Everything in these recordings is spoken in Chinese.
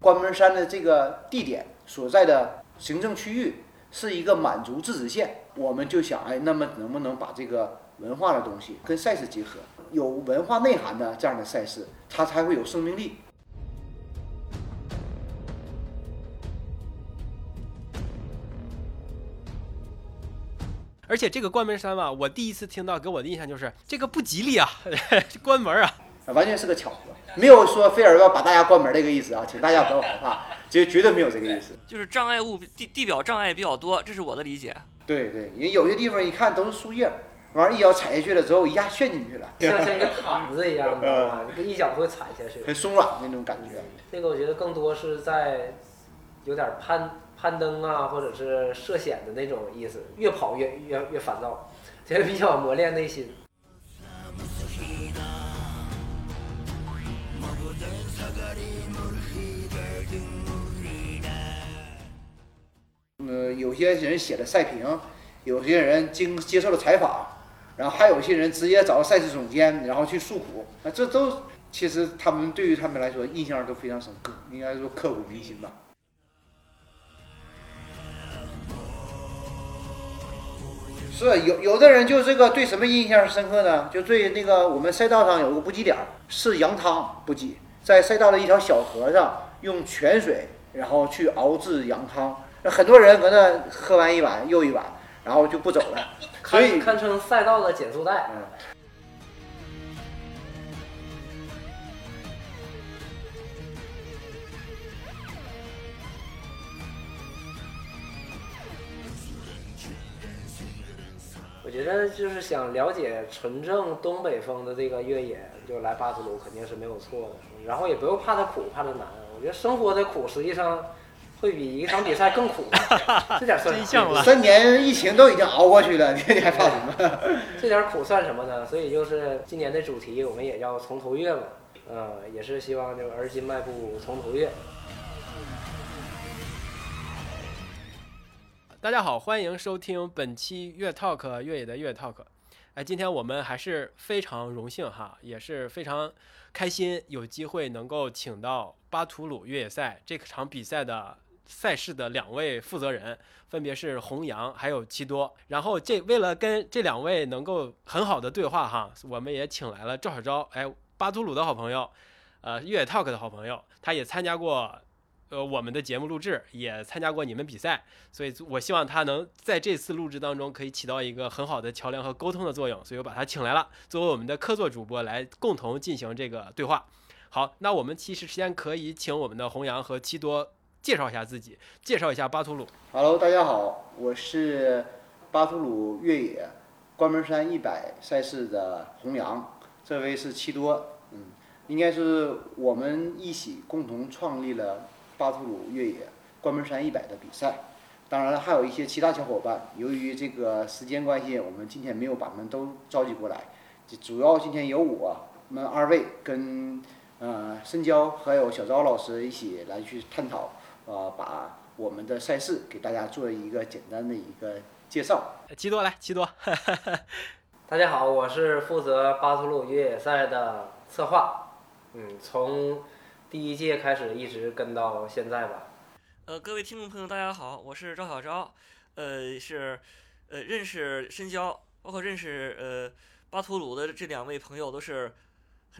关门山的这个地点所在的行政区域是一个满族自治县，我们就想，哎，那么能不能把这个文化的东西跟赛事结合，有文化内涵的这样的赛事，它才会有生命力。而且这个关门山吧，我第一次听到，给我的印象就是这个不吉利啊，关门啊，完全是个巧合，没有说非要要把大家关门这个意思啊，请大家不要害怕，绝绝对没有这个意思。就是障碍物地地表障碍比较多，这是我的理解。对对，因为有些地方一看都是树叶，完了，一脚踩下去了之后，一下陷进去了，像像一个毯子一样，你知道吗？一脚会踩下去，很松软那种感觉。这个我觉得更多是在有点攀。攀登啊，或者是涉险的那种意思，越跑越越越烦躁，这个比较磨练内心。呃，有些人写了赛评，有些人经接受了采访，然后还有些人直接找赛事总监，然后去诉苦，那这都其实他们对于他们来说印象都非常深刻，应该说刻骨铭心吧。是有有的人就这个对什么印象深刻呢？就对那个我们赛道上有个补给点是羊汤补给，在赛道的一条小河上用泉水，然后去熬制羊汤，很多人搁那喝完一碗又一碗，然后就不走了，所以堪称赛道的减速带。嗯。我觉得就是想了解纯正东北风的这个越野，就来巴图鲁肯定是没有错的。然后也不用怕它苦，怕它难。我觉得生活的苦实际上会比一场比赛更苦。这点算什么？三年疫情都已经熬过去了，你你还怕什么？这点苦算什么呢？所以就是今年的主题，我们也叫从头越嘛。呃，也是希望就而今迈步从头越。大家好，欢迎收听本期越 talk 越野的越 talk。哎，今天我们还是非常荣幸哈，也是非常开心，有机会能够请到巴图鲁越野赛这场比赛的赛事的两位负责人，分别是洪阳还有七多。然后这为了跟这两位能够很好的对话哈，我们也请来了赵小昭，哎，巴图鲁的好朋友，呃，越野 talk 的好朋友，他也参加过。呃，我们的节目录制也参加过你们比赛，所以我希望他能在这次录制当中可以起到一个很好的桥梁和沟通的作用，所以我把他请来了，作为我们的客座主播来共同进行这个对话。好，那我们其实先可以请我们的弘扬和七多介绍一下自己，介绍一下巴图鲁。Hello，大家好，我是巴图鲁越野关门山一百赛事的弘扬，这位是七多，嗯，应该是我们一起共同创立了。巴图鲁越野关门山一百的比赛，当然了，还有一些其他小伙伴。由于这个时间关系，我们今天没有把他们都召集过来。主要今天由我们二位跟呃申娇还有小昭老师一起来去探讨，呃，把我们的赛事给大家做一个简单的一个介绍。七多来，七多。大家好，我是负责巴图鲁越野赛的策划。嗯，从。第一届开始一直跟到现在吧。呃，各位听众朋友，大家好，我是赵小昭，呃，是呃认识深交，包括认识呃巴图鲁的这两位朋友都是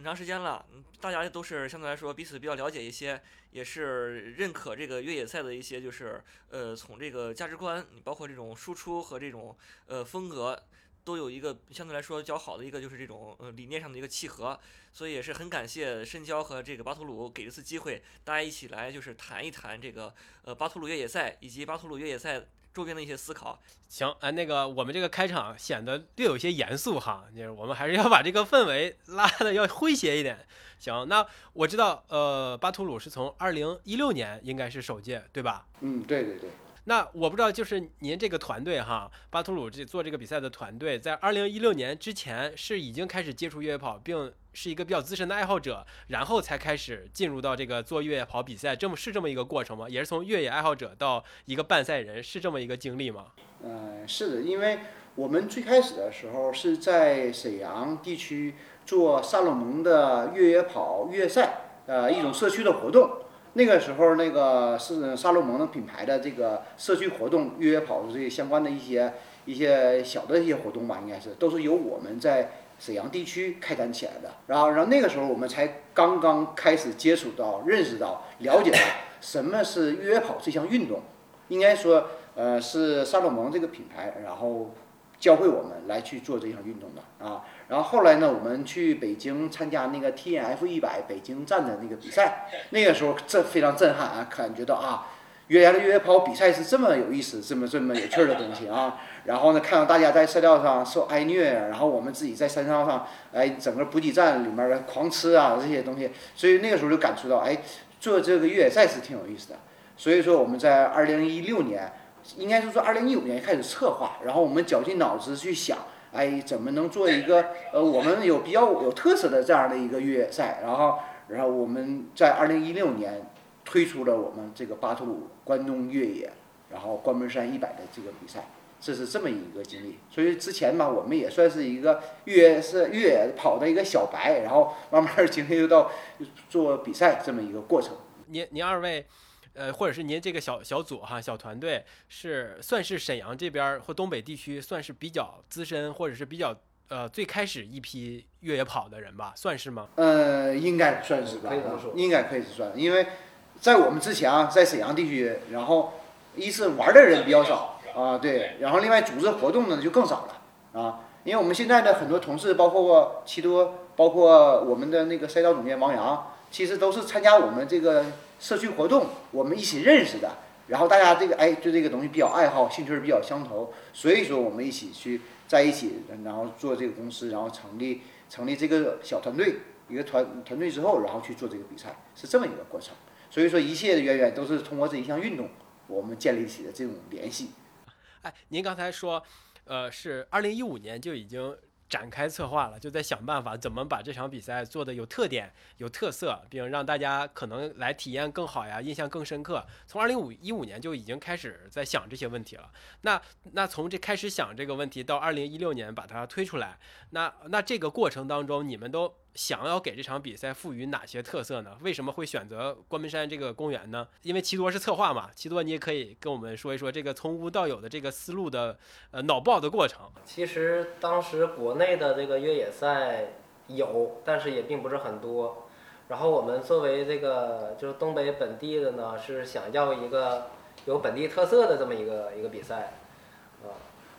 很长时间了，大家都是相对来说彼此比较了解一些，也是认可这个越野赛的一些就是呃从这个价值观，包括这种输出和这种呃风格。都有一个相对来说较好的一个，就是这种呃理念上的一个契合，所以也是很感谢深交和这个巴图鲁给这次机会，大家一起来就是谈一谈这个呃巴图鲁越野赛以及巴图鲁越野赛周边的一些思考。行，哎，那个我们这个开场显得略有些严肃哈，就是我们还是要把这个氛围拉的要诙谐一点。行，那我知道呃巴图鲁是从二零一六年应该是首届对吧？嗯，对对对。那我不知道，就是您这个团队哈，巴图鲁这做这个比赛的团队，在二零一六年之前是已经开始接触越野跑，并是一个比较资深的爱好者，然后才开始进入到这个做越野跑比赛，这么是这么一个过程吗？也是从越野爱好者到一个半赛人，是这么一个经历吗？嗯，是的，因为我们最开始的时候是在沈阳地区做萨洛蒙的越野跑越野赛，呃，一种社区的活动。那个时候那个是萨洛蒙的品牌的这个社区活动、越野跑的这相关的一些一些小的一些活动吧，应该是都是由我们在沈阳地区开展起来的。然后，然后那个时候我们才刚刚开始接触到、认识到、了解到什么是越野跑这项运动。应该说，呃，是萨洛蒙这个品牌，然后教会我们来去做这项运动的啊。然后后来呢，我们去北京参加那个 T N F 一百北京站的那个比赛，那个时候震非常震撼啊，感觉到啊，越野的越野跑比赛是这么有意思、这么这么有趣儿的东西啊。然后呢，看到大家在赛道上受挨虐，然后我们自己在山上上，哎，整个补给站里面的狂吃啊这些东西，所以那个时候就感触到，哎，做这个越野赛是挺有意思的。所以说我们在二零一六年，应该是说二零一五年开始策划，然后我们绞尽脑汁去想，哎，怎么能做一个呃我们有比较有特色的这样的一个越野赛，然后然后我们在二零一六年推出了我们这个巴图鲁关东越野，然后关门山一百的这个比赛，这是这么一个经历。所以之前吧，我们也算是一个越野是越野跑的一个小白，然后慢慢经历到做比赛这么一个过程。您您二位。呃，或者是您这个小小组哈，小团队是算是沈阳这边或东北地区算是比较资深，或者是比较呃最开始一批越野跑的人吧，算是吗？呃，应该算是吧，应该可以是算，因为在我们之前啊，在沈阳地区，然后一是玩的人比较少啊，对，然后另外组织活动的就更少了啊，因为我们现在的很多同事，包括七多，包括我们的那个赛道总监王洋，其实都是参加我们这个。社区活动，我们一起认识的，然后大家这个哎，对这个东西比较爱好，兴趣比较相投，所以说我们一起去在一起，然后做这个公司，然后成立成立这个小团队，一个团团队之后，然后去做这个比赛，是这么一个过程。所以说一切的渊源都是通过这一项运动，我们建立起的这种联系。哎，您刚才说，呃，是二零一五年就已经。展开策划了，就在想办法怎么把这场比赛做得有特点、有特色，并让大家可能来体验更好呀，印象更深刻。从二零五一五年就已经开始在想这些问题了。那那从这开始想这个问题到二零一六年把它推出来，那那这个过程当中，你们都。想要给这场比赛赋予哪些特色呢？为什么会选择关门山这个公园呢？因为齐多是策划嘛，齐多你也可以跟我们说一说这个从无到有的这个思路的呃脑爆的过程。其实当时国内的这个越野赛有，但是也并不是很多。然后我们作为这个就是东北本地的呢，是想要一个有本地特色的这么一个一个比赛啊。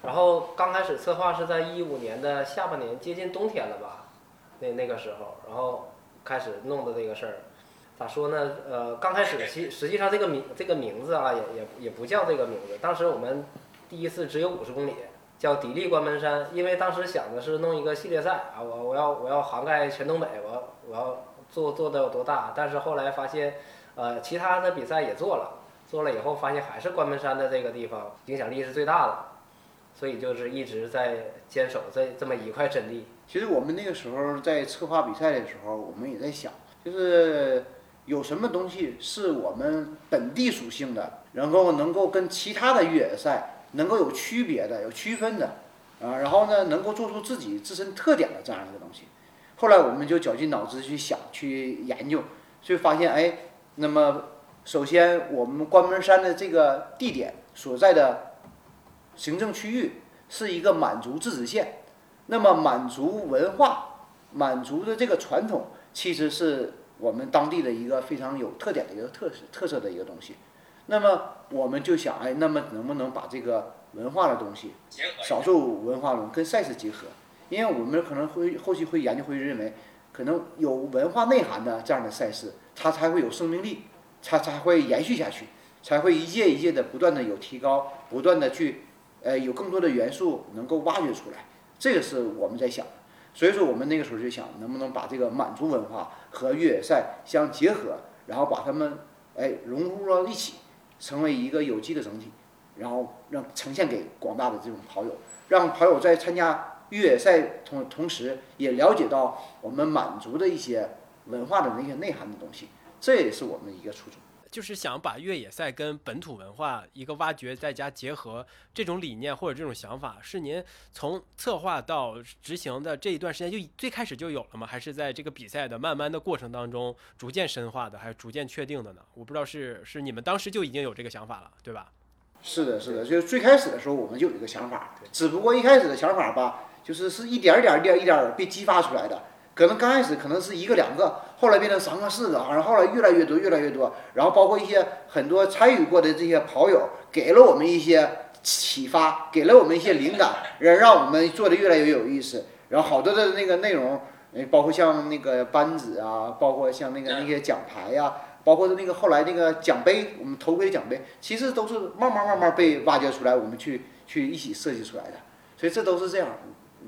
然后刚开始策划是在一五年的下半年，接近冬天了吧。那那个时候，然后开始弄的这个事儿，咋说呢？呃，刚开始其实际上这个名这个名字啊，也也也不叫这个名字。当时我们第一次只有五十公里，叫砥砺关门山，因为当时想的是弄一个系列赛啊，我我要我要涵盖全东北，我我要做做的有多大？但是后来发现，呃，其他的比赛也做了，做了以后发现还是关门山的这个地方影响力是最大的，所以就是一直在坚守这这么一块阵地。其实我们那个时候在策划比赛的时候，我们也在想，就是有什么东西是我们本地属性的，然后能够跟其他的越野赛能够有区别的、有区分的，啊，然后呢能够做出自己自身特点的这样一个东西。后来我们就绞尽脑汁去想、去研究，就发现，哎，那么首先我们关门山的这个地点所在的行政区域是一个满族自治县。那么满族文化、满族的这个传统，其实是我们当地的一个非常有特点的一个特特色的一个东西。那么我们就想，哎，那么能不能把这个文化的东西，少数文化中跟赛事结合？因为我们可能会后期会研究会认为，可能有文化内涵的这样的赛事，它才会有生命力，它才会延续下去，才会一届一届的不断的有提高，不断的去，呃，有更多的元素能够挖掘出来。这个是我们在想的，所以说我们那个时候就想，能不能把这个满族文化和越野赛相结合，然后把它们哎融入到一起，成为一个有机的整体，然后让呈现给广大的这种跑友，让跑友在参加越野赛同同时，也了解到我们满族的一些文化的那些内涵的东西，这也是我们一个初衷。就是想把越野赛跟本土文化一个挖掘再加结合这种理念或者这种想法，是您从策划到执行的这一段时间就最开始就有了吗？还是在这个比赛的慢慢的过程当中逐渐深化的，还是逐渐确定的呢？我不知道是是你们当时就已经有这个想法了，对吧？是的，是的，就是最开始的时候我们就有一个想法，只不过一开始的想法吧，就是是一点儿点、一点一点被激发出来的。可能刚开始可能是一个两个，后来变成三个四个，然后后来越来越多越来越多，然后包括一些很多参与过的这些跑友，给了我们一些启发，给了我们一些灵感，让让我们做的越来越有意思。然后好多的那个内容，包括像那个班子啊，包括像那个那些奖牌呀、包括那个后来那个奖杯，我们头盔奖杯，其实都是慢慢慢慢被挖掘出来，我们去去一起设计出来的。所以这都是这样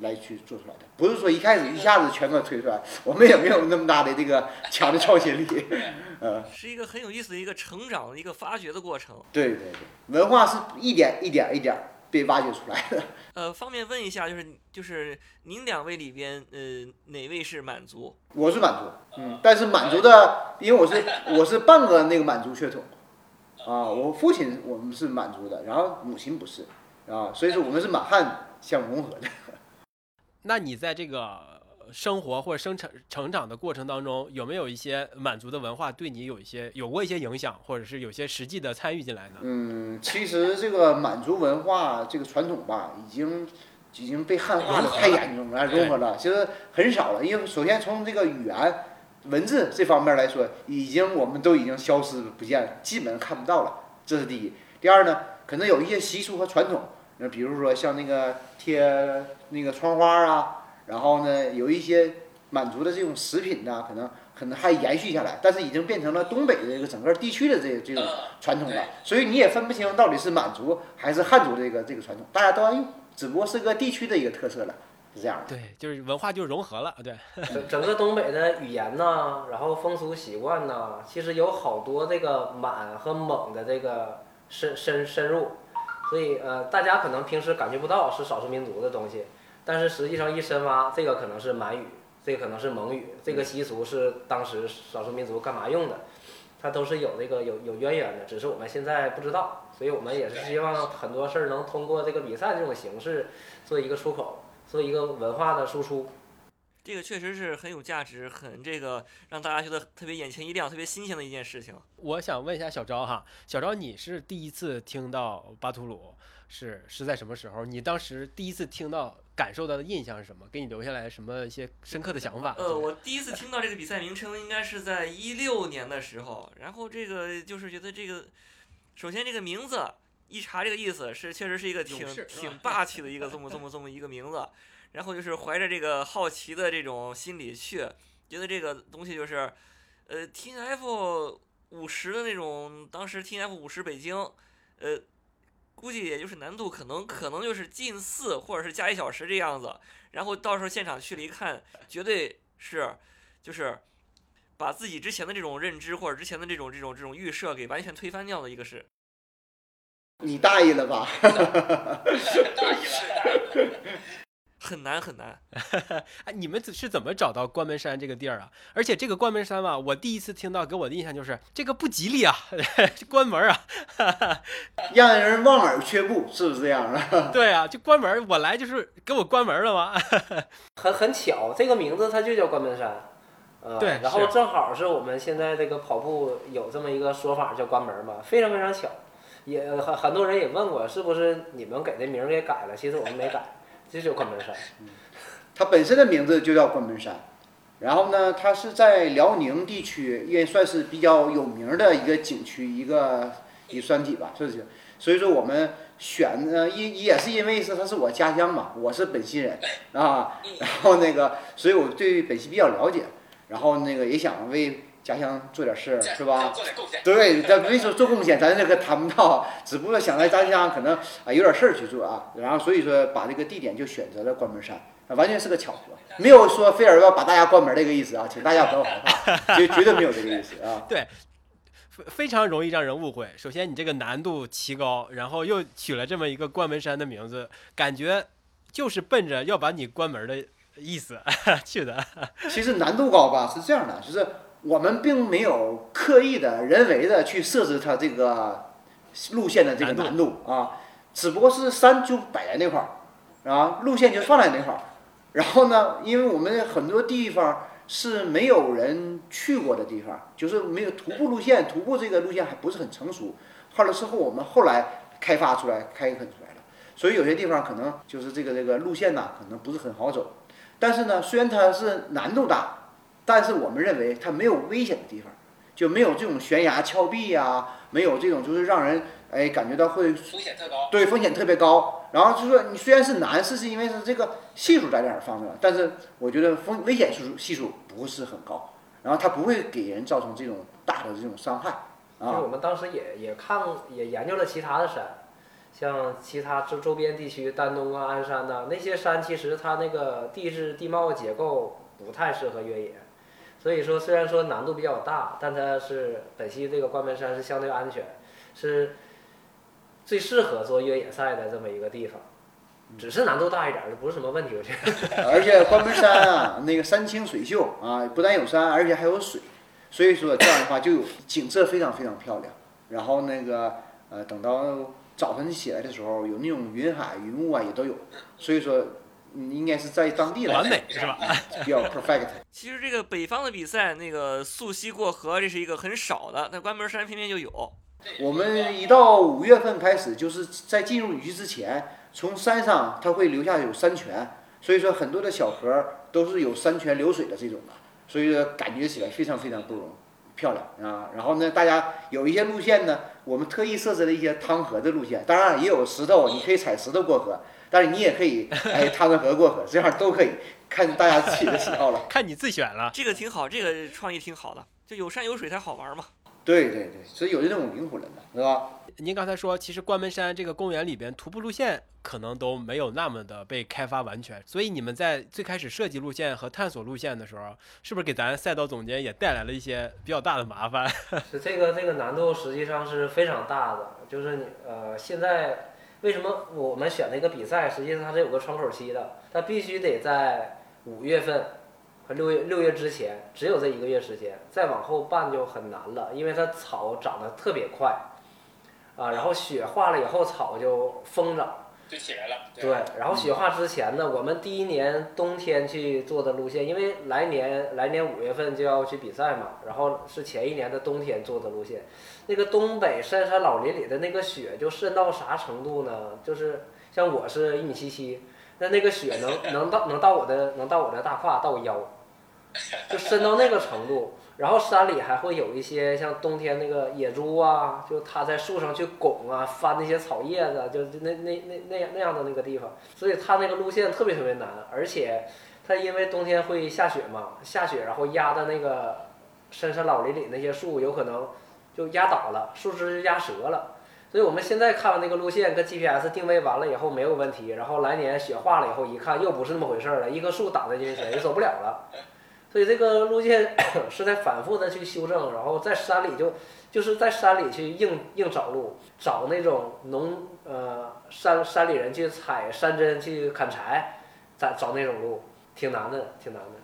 来去做出来的，不是说一开始一下子全给推出来，我们也没有那么大的这个强的创新力。呃，是一个很有意思的一个成长的、一个发掘的过程。对对对，文化是一点一点一点被挖掘出来的。呃，方便问一下，就是就是您两位里边，呃，哪位是满族？我是满族，嗯，但是满族的，因为我是我是半个那个满族血统，啊，我父亲我们是满族的，然后母亲不是，啊，所以说我们是满汉相融合的。那你在这个生活或者生成成长的过程当中，有没有一些满族的文化对你有一些有过一些影响，或者是有些实际的参与进来呢？嗯，其实这个满族文化这个传统吧，已经已经被汉化的太严重了，融合了，其实很少了。因为首先从这个语言、文字这方面来说，已经我们都已经消失不见了，基本看不到了，这是第一。第二呢，可能有一些习俗和传统，那比如说像那个贴那个窗花啊，然后呢，有一些满族的这种食品呢，可能可能还延续下来，但是已经变成了东北的这个整个地区的这这种传统了，所以你也分不清到底是满族还是汉族这个这个传统，大家都爱用，只不过是个地区的一个特色了，是这样的。对，就是文化就融合了，对，整整个东北的语言呐，然后风俗习惯呐，其实有好多这个满和蒙的这个深深深入，所以呃，大家可能平时感觉不到是少数民族的东西，但是实际上一深挖，这个可能是满语，这个可能是蒙语，这个习俗是当时少数民族干嘛用的，它都是有这个有有渊源的，只是我们现在不知道，所以我们也是希望很多事儿能通过这个比赛这种形式做一个出口，做一个文化的输出。这个确实是很有价值，很这个让大家觉得特别眼前一亮、特别新鲜的一件事情。我想问一下小昭哈，小昭你是第一次听到巴图鲁是是在什么时候？你当时第一次听到感受到的印象是什么？给你留下来什么一些深刻的想法？呃，我第一次听到这个比赛名称应该是在一六年的时候，然后这个就是觉得这个，首先这个名字一查这个意思是确实是一个挺挺霸气的一个这么这么这么一个名字，然后就是怀着这个好奇的这种心理去，觉得这个东西就是，呃，T N F 五十的那种，当时 T N F 五十北京，呃。估计也就是难度可能可能就是近似或者是加一小时这样子，然后到时候现场去了一看，绝对是就是把自己之前的这种认知或者之前的这种这种这种预设给完全推翻掉的一个是。你大意了吧？很难很难，哎，你们是怎么找到关门山这个地儿啊？而且这个关门山吧，我第一次听到，给我的印象就是这个不吉利啊，关门啊，让人望而却步，是不是这样的？对啊，就关门，我来就是给我关门了吗？很很巧，这个名字它就叫关门山，呃，对然后正好是我们现在这个跑步有这么一个说法叫关门嘛，非常非常巧，也很很多人也问过是不是你们给这名儿给改了，其实我们没改，这就关门山。它本身的名字就叫关门山，然后呢，它是在辽宁地区也算是比较有名的一个景区，一个一个山体吧，是不是。所以说我们选呢，因也是因为是它是我家乡嘛，我是本溪人啊，然后那个，所以我对本溪比较了解，然后那个也想为家乡做点事儿，是吧？做点贡献。对，咱没说做贡献，咱这个谈不到，只不过想在家乡可能啊有点事儿去做啊，然后所以说把这个地点就选择了关门山，啊完全是个巧合，没有说非要要把大家关门这个意思啊，请大家不要害怕，绝绝对没有这个意思啊。对，非非常容易让人误会。首先，你这个难度奇高，然后又取了这么一个关门山的名字，感觉就是奔着要把你关门的意思 去的。其实难度高吧是这样的，就是我们并没有刻意的人为的去设置它这个路线的这个难难度啊，只不过是山就摆在那块儿，啊，路线就放在那块儿。然后呢，因为我们很多地方是没有人去过的地方，就是没有徒步路线，徒步这个路线还不是很成熟。后来之后，我们后来开发出来、开垦出来了，所以有些地方可能就是这个这个路线呐，可能不是很好走。但是呢，虽然它是难度大，但是我们认为它没有危险的地方，就没有这种悬崖峭壁呀、没有这种就是让人哎感觉到会风险特高。对风险特别高。然后就说你虽然是难，是是因为是这个系数在那儿放着，但是我觉得风危险系数系数不是很高，然后它不会给人造成这种大的这种伤害啊其实我。们当时也也看也研究了其他的山，像其他周周边地区，丹东啊、鞍山呐、那些山，其实它那个地质地貌结构不太适合越野，所以说虽然说难度比较大，但它是本溪这个关门山是相对安全，是最适合做越野赛的这么一个地方。只是难度大一点儿，这不是什么问题，我觉得。而且关门山啊，那个山清水秀啊，不但有山，而且还有水，所以说这样的话就有景色非常非常漂亮。然后那个呃，等到早晨起来的时候，有那种云海云雾啊，也都有。所以说，嗯，应该是在当地来完美是吧？比较 perfect。其实这个北方的比赛，那个溯溪过河，这是一个很少的，但关门山偏偏就有。我们一到五月份开始，就是在进入雨季之前，从山上它会留下有山泉，所以说很多的小河都是有山泉流水的这种的，所以说感觉起来非常非常不容漂亮啊。然后呢，大家有一些路线呢，我们特意设置了一些趟河的路线，当然也有石头，你可以踩石头过河，但是你也可以 哎趟着河过河，这样都可以，看大家自己的喜好了。看你自选了。这个挺好，这个创意挺好的，就有山有水才好玩嘛。对对对，所以有这种灵魂的，是吧？您刚才说，其实关门山这个公园里边徒步路线可能都没有那么的被开发完全，所以你们在最开始设计路线和探索路线的时候，是不是给咱赛道总监也带来了一些比较大的麻烦？是这个这个难度实际上是非常大的，就是你呃现在为什么我们选那个比赛，实际上它是有个窗口期的，它必须得在五月份和六月六月之前，只有这一个月时间，再往后办就很难了，因为它草长得特别快，啊，然后雪化了以后草就疯长。就起来了。对，然后雪化之前呢，我们第一年冬天去做的路线，因为来年来年五月份就要去比赛嘛，然后是前一年的冬天做的路线。那个东北深山老林里的那个雪就深到啥程度呢？就是像我是一米七七，那那个雪能能到能到我的能到我的大胯到我腰，就深到那个程度。然后山里还会有一些像冬天那个野猪啊，就它在树上去拱啊，翻那些草叶子，就那那那那样那样的那个地方，所以它那个路线特别特别难，而且它因为冬天会下雪嘛，下雪然后压的那个深山老林里那些树有可能就压倒了，树枝就压折了。所以我们现在看完那个路线跟 GPS 定位完了以后没有问题，然后来年雪化了以后一看又不是那么回事儿了，一棵树挡在面前就走不了了。所以这个路线 是在反复的去修正，然后在山里就就是在山里去硬硬找路，找那种农呃山山里人去采山珍去砍柴，找找那种路，挺难的，挺难的。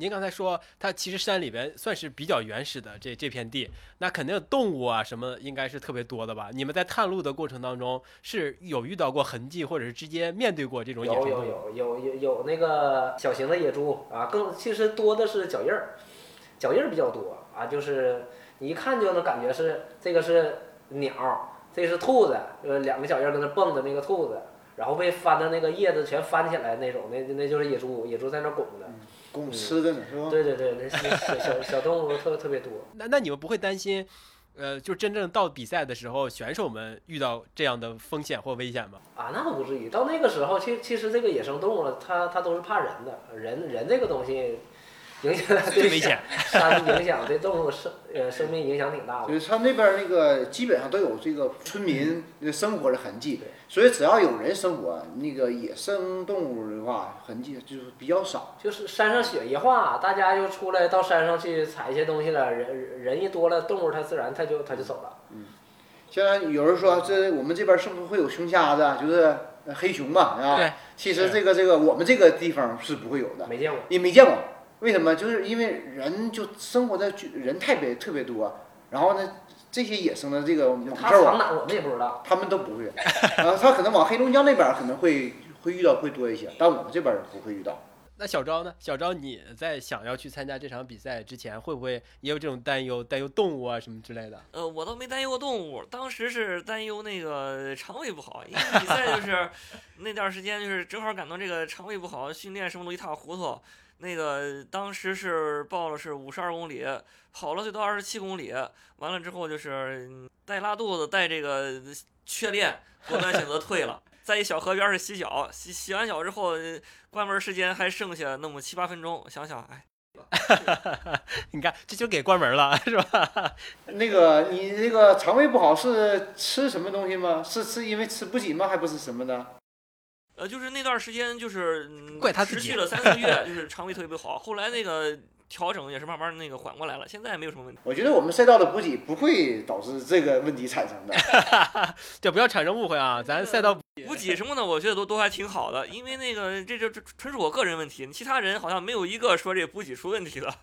您刚才说，它其实山里边算是比较原始的这这片地，那肯定动物啊什么应该是特别多的吧？你们在探路的过程当中是有遇到过痕迹，或者是直接面对过这种野有有生动物？有有有有那个小型的野猪啊，更其实多的是脚印儿，脚印儿比较多啊，就是你一看就能感觉是这个是鸟儿，这是兔子，呃，两个脚印儿跟那蹦的那个兔子，然后被翻的那个叶子全翻起来那种，那那就是野猪，野猪在那儿拱的。供吃的呢，是吧？对对对，那小小小小动物特特别多。那那你们不会担心，呃，就真正到比赛的时候，选手们遇到这样的风险或危险吗？啊，那倒不至于。到那个时候，其其实这个野生动物了，它它都是怕人的，人人这个东西 影响对最危险。山影响对动物生呃生命影响挺大的。就是他那边儿那个基本上都有这个村民的生活的痕迹，所以只要有人生活，那个野生动物的话痕迹就是比较少。就是山上雪一化，大家就出来到山上去采一些东西了，人人一多了，动物它自然它就它就走了。嗯，现在有人说这我们这边儿是不是会有熊瞎子啊？就是黑熊嘛，啊？对。其实这个这个我们这个地方是不会有的，没见过。也没见过为什么？就是因为人就生活在居人特别特别多，然后呢，这些野生的这个猛他兽啊，藏哪我们也不知道。他们都不会。然后他可能往黑龙江那边可能会会遇到会多一些，但我们这边儿不会遇到。那小昭呢？小昭，你在想要去参加这场比赛之前，会不会也有这种担忧，担忧动物啊什么之类的？呃，我倒没担忧过动物，当时是担忧那个肠胃不好，因为比赛就是 那段时间就是正好赶到这个肠胃不好，训练什么都一塌糊涂。那个当时是报了是五十二公里，跑了最多二十七公里，完了之后就是嗯带拉肚子，带这个缺练，果断选择退了。在一小河边儿是洗脚，洗洗完脚之后，呃关门时间还剩下那么七八分钟，想想哎。你看，这就给关门了，是吧？那个你这个肠胃不好是吃什么东西吗？是是因为吃不起吗？还不是什么的？呃，就是那段时间，就是嗯怪他自己持续了三四个月，就是肠胃特别不好。后来那个调整也是慢慢那个缓过来了，现在没有什么问题。我觉得我们赛道的补给不会导致这个问题产生的。就不要产生误会啊！咱赛道补给什么的，我觉得都都还挺好的，因为那个这这这纯属我个人问题，其他人好像没有一个说这补给出问题的。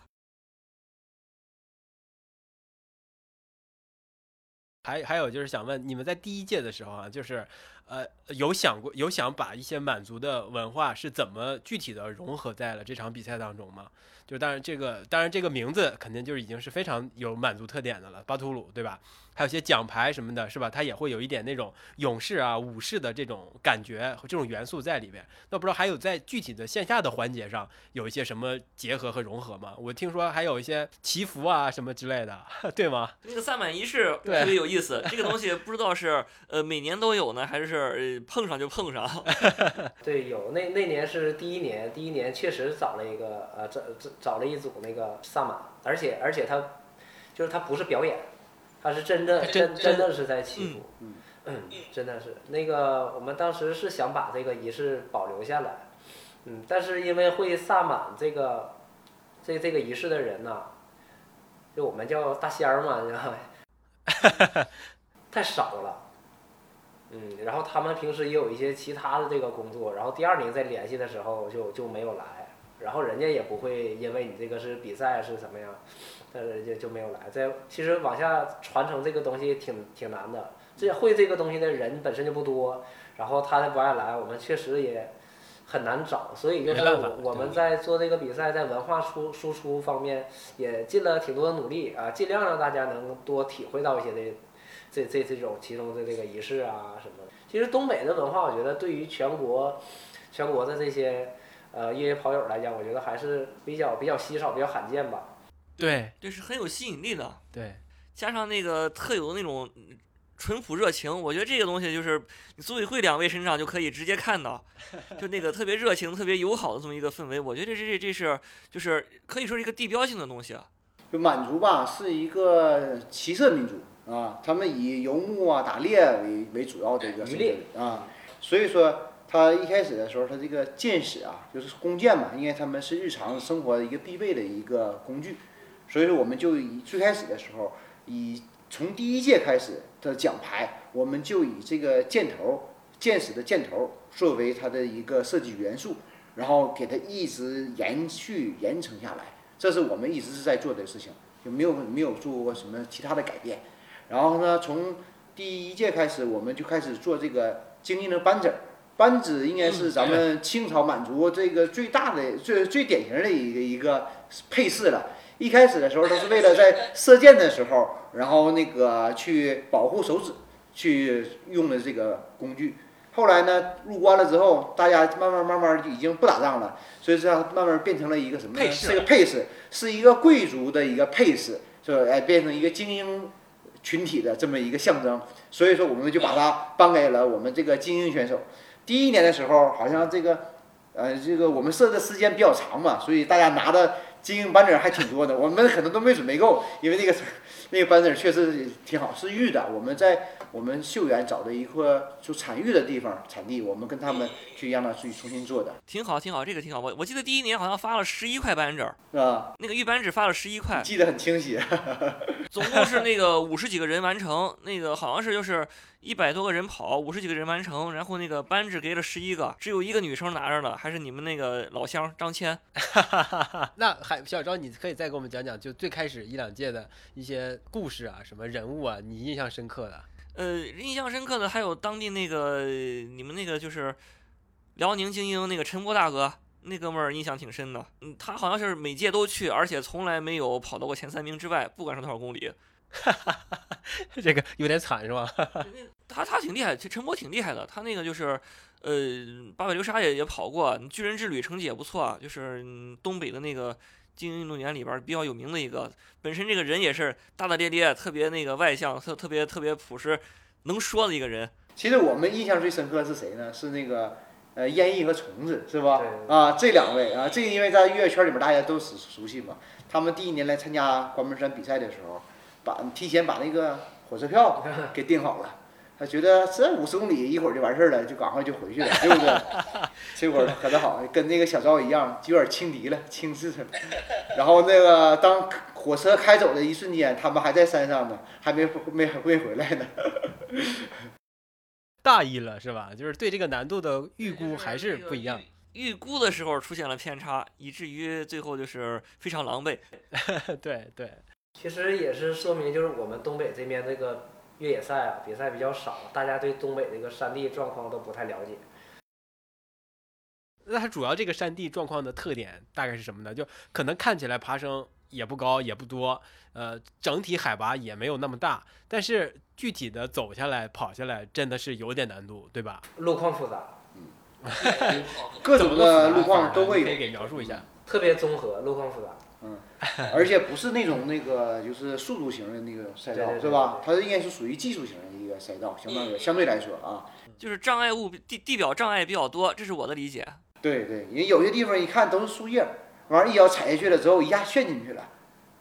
还还有就是想问，你们在第一届的时候啊，就是呃有想过有想把一些满族的文化是怎么具体的融合在了这场比赛当中吗？就当然这个当然这个名字肯定就是已经是非常有满族特点的了，巴图鲁对吧？还有一些奖牌什么的，是吧？它也会有一点那种勇士啊、武士的这种感觉和这种元素在里边。那不知道还有在具体的线下的环节上有一些什么结合和融合吗？我听说还有一些祈福啊什么之类的，对吗？那个萨满仪式特别有意思，这个东西不知道是呃每年都有呢，还是呃碰上就碰上。对，有那那年是第一年，第一年确实找了一个呃找找找了一组那个萨满，而且而且他就是他不是表演，他是真的真真真的是在祈福，嗯嗯，真的是那个我们当时是想把这个仪式保留下来，嗯，但是因为会萨满这个这这个仪式的人呐、就我们叫大仙儿嘛，你知道吗？太少了。嗯，然后他们平时也有一些其他的这个工作，然后第二年再联系的时候就就没有来，然后人家也不会因为你这个是比赛是怎么样，但是人家就没有来。在其实往下传承这个东西挺挺难的，这会这个东西的人本身就不多，然后他再不爱来，我们确实也很难找，所以就是我我们在做这个比赛，在文化输输出方面也尽了挺多的努力啊，尽量让大家能多体会到一些这这这这种其中的这个仪式啊什么的。其实东北的文化，我觉得对于全国全国的这些呃越野跑友来讲，我觉得还是比较比较稀少、比较罕见吧。对这是很有吸引力的，对，加上那个特有的那种嗯淳朴热情，我觉得这个东西就是你组委会两位身上就可以直接看到，就那个特别热情、特别友好的这么一个氛围，我觉得这这这是就是可以说是一个地标性的东西啊。就满族吧，是一个骑射民族啊，他们以游牧啊、打猎为为主要的一个生渔猎啊，所以说他一开始的时候，他这个箭矢啊，就是弓箭嘛，因为他们是日常生活的一个必备的一个工具，所以说我们就以最开始的时候，以从第一届开始的奖牌，我们就以这个箭头、箭矢的箭头作为它的一个设计元素，然后给它一直延续延承下来。这是我们一直是在做的事情，就没有没有做过什么其他的改变。然后呢，从第一届开始，我们就开始做这个精英的扳指儿。扳指应该是咱们清朝满族这个最大的、最最典型的一个一个配饰了。一开始的时候都是为了在射箭的时候，然后那个去保护手指，去用的这个工具。后来呢，入关了之后，大家慢慢慢慢就已经不打仗了，所以这样慢慢变成了一个什么呢？配饰这个配饰是一个贵族的一个配饰，是吧？哎，变成一个精英群体的这么一个象征。所以说，我们就把它颁给了我们这个精英选手。第一年的时候，好像这个，呃，这个我们设的时间比较长嘛，所以大家拿的精英扳指还挺多的。我们可能都没准备够，因为那个那个扳指确实挺好，是玉的。我们在我们秀园找的一块就产玉的地方产地，我们跟他们去让他去重新做的，挺好，挺好，这个挺好。我我记得第一年好像发了十一块扳指，是吧？那个玉扳指发了十一块，记得很清晰。总共是那个五十几个人完成。那个好像是就是一百多个人跑，五十几个人完成，然后那个扳指给了十一个，只有一个女生拿着呢，还是你们那个老乡张骞。那还小张，你可以再给我们讲讲，就最开始一两届的一些故事啊，什么人物啊，你印象深刻的。呃，印象深刻的还有当地那个你们那个就是辽宁精英那个陈波大哥，那哥们儿印象挺深的。嗯，他好像是每届都去，而且从来没有跑到过前三名之外，不管是多少公里。这个有点惨是吧？他他挺厉害，陈波挺厉害的。他那个就是呃八百流沙也也跑过，巨人之旅成绩也不错啊，就是东北的那个。精英运动员里边比较有名的一个，本身这个人也是大大咧咧，特别那个外向，特特别特别朴实，能说的一个人。其实我们印象最深刻是谁呢？是那个呃烟翼和虫子，是吧？啊，这两位啊，这个因为在越野圈里面大家都熟熟悉嘛。他们第一年来参加关门山比赛的时候，把提前把那个火车票给订好了。他觉得这五十公里一会儿就完事儿了，就赶快就回去了，对不对？这 会儿可得好，跟那个小赵一样，就有点轻敌了，轻视了。然后那个当火车开走的一瞬间，他们还在山上呢，还没没没回来呢。大意了是吧？就是对这个难度的预估还是不一样。预估的时候出现了偏差，以至于最后就是非常狼狈。对对，其实也是说明，就是我们东北这边这个。越野赛啊，比赛比较少，大家对东北这个山地状况都不太了解。那它主要这个山地状况的特点大概是什么呢？就可能看起来爬升也不高也不多，呃，整体海拔也没有那么大，但是具体的走下来跑下来真的是有点难度，对吧？路况复杂，嗯，各种的路况都会有，可以给描述一下。特别综合，路况复杂。嗯，而且不是那种那个就是速度型的那个赛道，是吧？它应该是属于技术型的一个赛道，相当于相对来说啊，就是障碍物地地表障碍比较多，这是我的理解。对对，因为有些地方一看都是树叶，完了，一脚踩下去了之后一下陷进去了，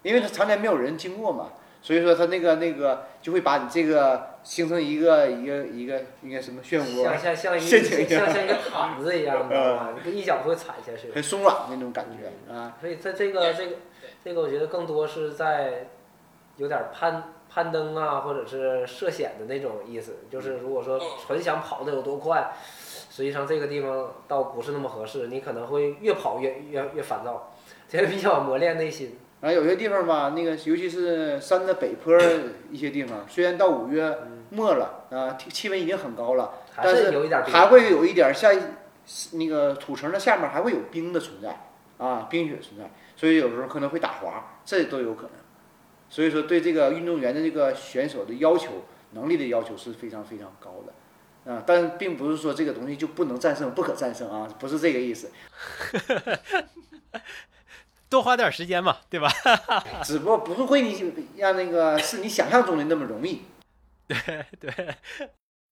因为它常年没有人经过嘛。所以说它那个那个就会把你这个形成一个一个一个应该什么漩涡，像像像一个像像一个毯子一样的，你一脚会踩下去，很松软那种感觉啊。所以它这个这个这个我觉得更多是在有点攀攀登啊，或者是涉险的那种意思。就是如果说纯想跑的有多快，实际上这个地方倒不是那么合适，你可能会越跑越越越烦躁，这个比较磨练内心。然后，有些地方吧，那个尤其是山的北坡一些地方，虽然到五月末了，啊，气温已经很高了，但是还会有一点像那个土层的下面还会有冰的存在，啊，冰雪存在，所以有时候可能会打滑，这都有可能。所以说，对这个运动员的这个选手的要求、能力的要求是非常非常高的，啊，但并不是说这个东西就不能战胜、不可战胜啊，不是这个意思。多花点时间嘛，对吧？只不过不是会你让那个是你想象中的那么容易。对 对，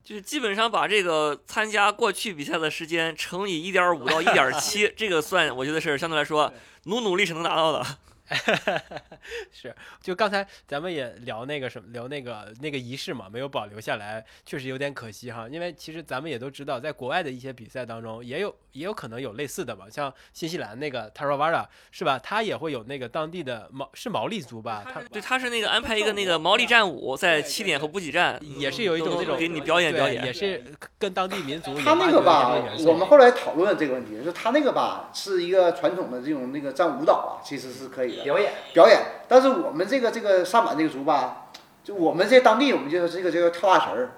就是基本上把这个参加过去比赛的时间乘以一点五到一点七，这个算我觉得是相对来说努努力是能达到的。是，就刚才咱们也聊那个什么，聊那个那个仪式嘛，没有保留下来，确实有点可惜哈。因为其实咱们也都知道，在国外的一些比赛当中，也有也有可能有类似的嘛，像新西兰那个 Tarawara 是吧？他也会有那个当地的毛是毛利族吧？他对，他是那个安排一个那个毛利战舞在起点和补给站，也是有一种那种给你表演表演，也是跟当地民族。他那个吧，我们后来讨论这个问题，就他那个吧是一个传统的这种那个战舞蹈啊，其实是可以。表演表演，但是我们这个这个萨满这个族吧，就我们在当地，我们就是这个这个跳大神儿，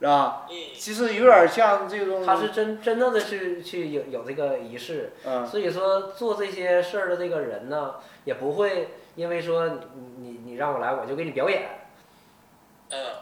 是吧？其实有点像这种。他是真真正的去去有有这个仪式，所以说做这些事儿的这个人呢，也不会因为说你你你让我来，我就给你表演。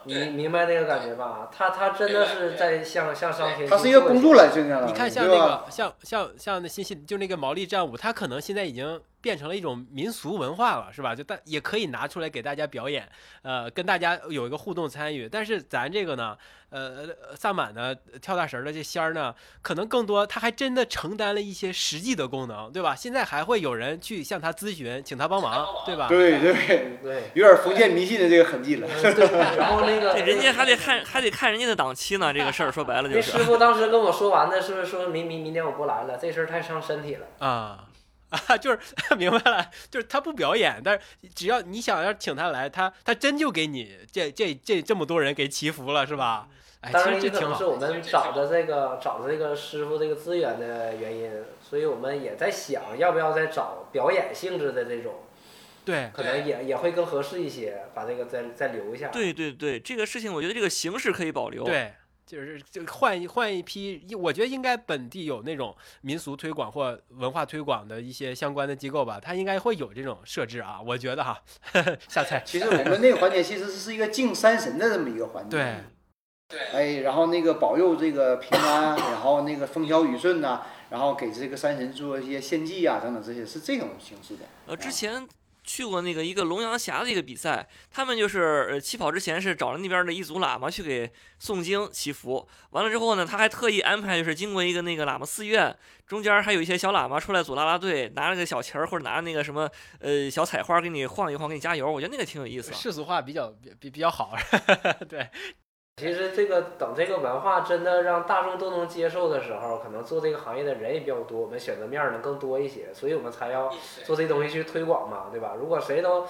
你明白那个感觉吧？他他真的是在向向上天。他是一个工作了，现在。你看像那个像像像那新西就那个毛利战舞，他可能现在已经。变成了一种民俗文化了，是吧？就大也可以拿出来给大家表演，呃，跟大家有一个互动参与。但是咱这个呢，呃，萨满呢，跳大神的这仙儿呢，可能更多，他还真的承担了一些实际的功能，对吧？现在还会有人去向他咨询，请他帮忙，对吧？对对对，有点封建迷信的这个痕迹了。然后那个，人家还得看，还得看人家的档期呢。这个事儿说白了就是。师傅当时跟我说完的是不是说明明明天我不来了，这事儿太伤身体了啊。啊，就是 明白了，就是他不表演，但是只要你想要请他来，他他真就给你这这这这么多人给祈福了，是吧？哎，其实这挺好然也可能是。我们找的这个找的这个师傅这个资源的原因，所以我们也在想要不要再找表演性质的这种，对，可能也也会更合适一些，把这个再再留一下。对对对，这个事情我觉得这个形式可以保留。对，就是就换一换一批，我觉得应该本地有那种民俗推广或文化推广的一些相关的机构吧，它应该会有这种设置啊，我觉得哈，下菜。其实我们那个环节其实是一个敬山神的这么一个环节。对，哎，然后那个保佑这个平安，然后那个风调雨顺呐、然后给这个山神做一些献祭啊，等等这些是这种形式的。呃，之前去过那个一个龙阳峡的一个比赛，他们就是呃起跑之前是找了那边的一组喇嘛去给诵经祈福，完了之后呢，他还特意安排就是经过一个那个喇嘛寺院，中间还有一些小喇嘛出来组啦啦队，拿了个小旗儿或者拿那个什么呃小彩花给你晃一晃，给你加油，我觉得那个挺有意思。世俗化比较比比比较好，对，其实这个等这个文化真的让大众都能接受的时候，可能做这个行业的人也比较多，我们选择面儿能更多一些，所以我们才要做这东西去推广嘛，对吧？如果谁都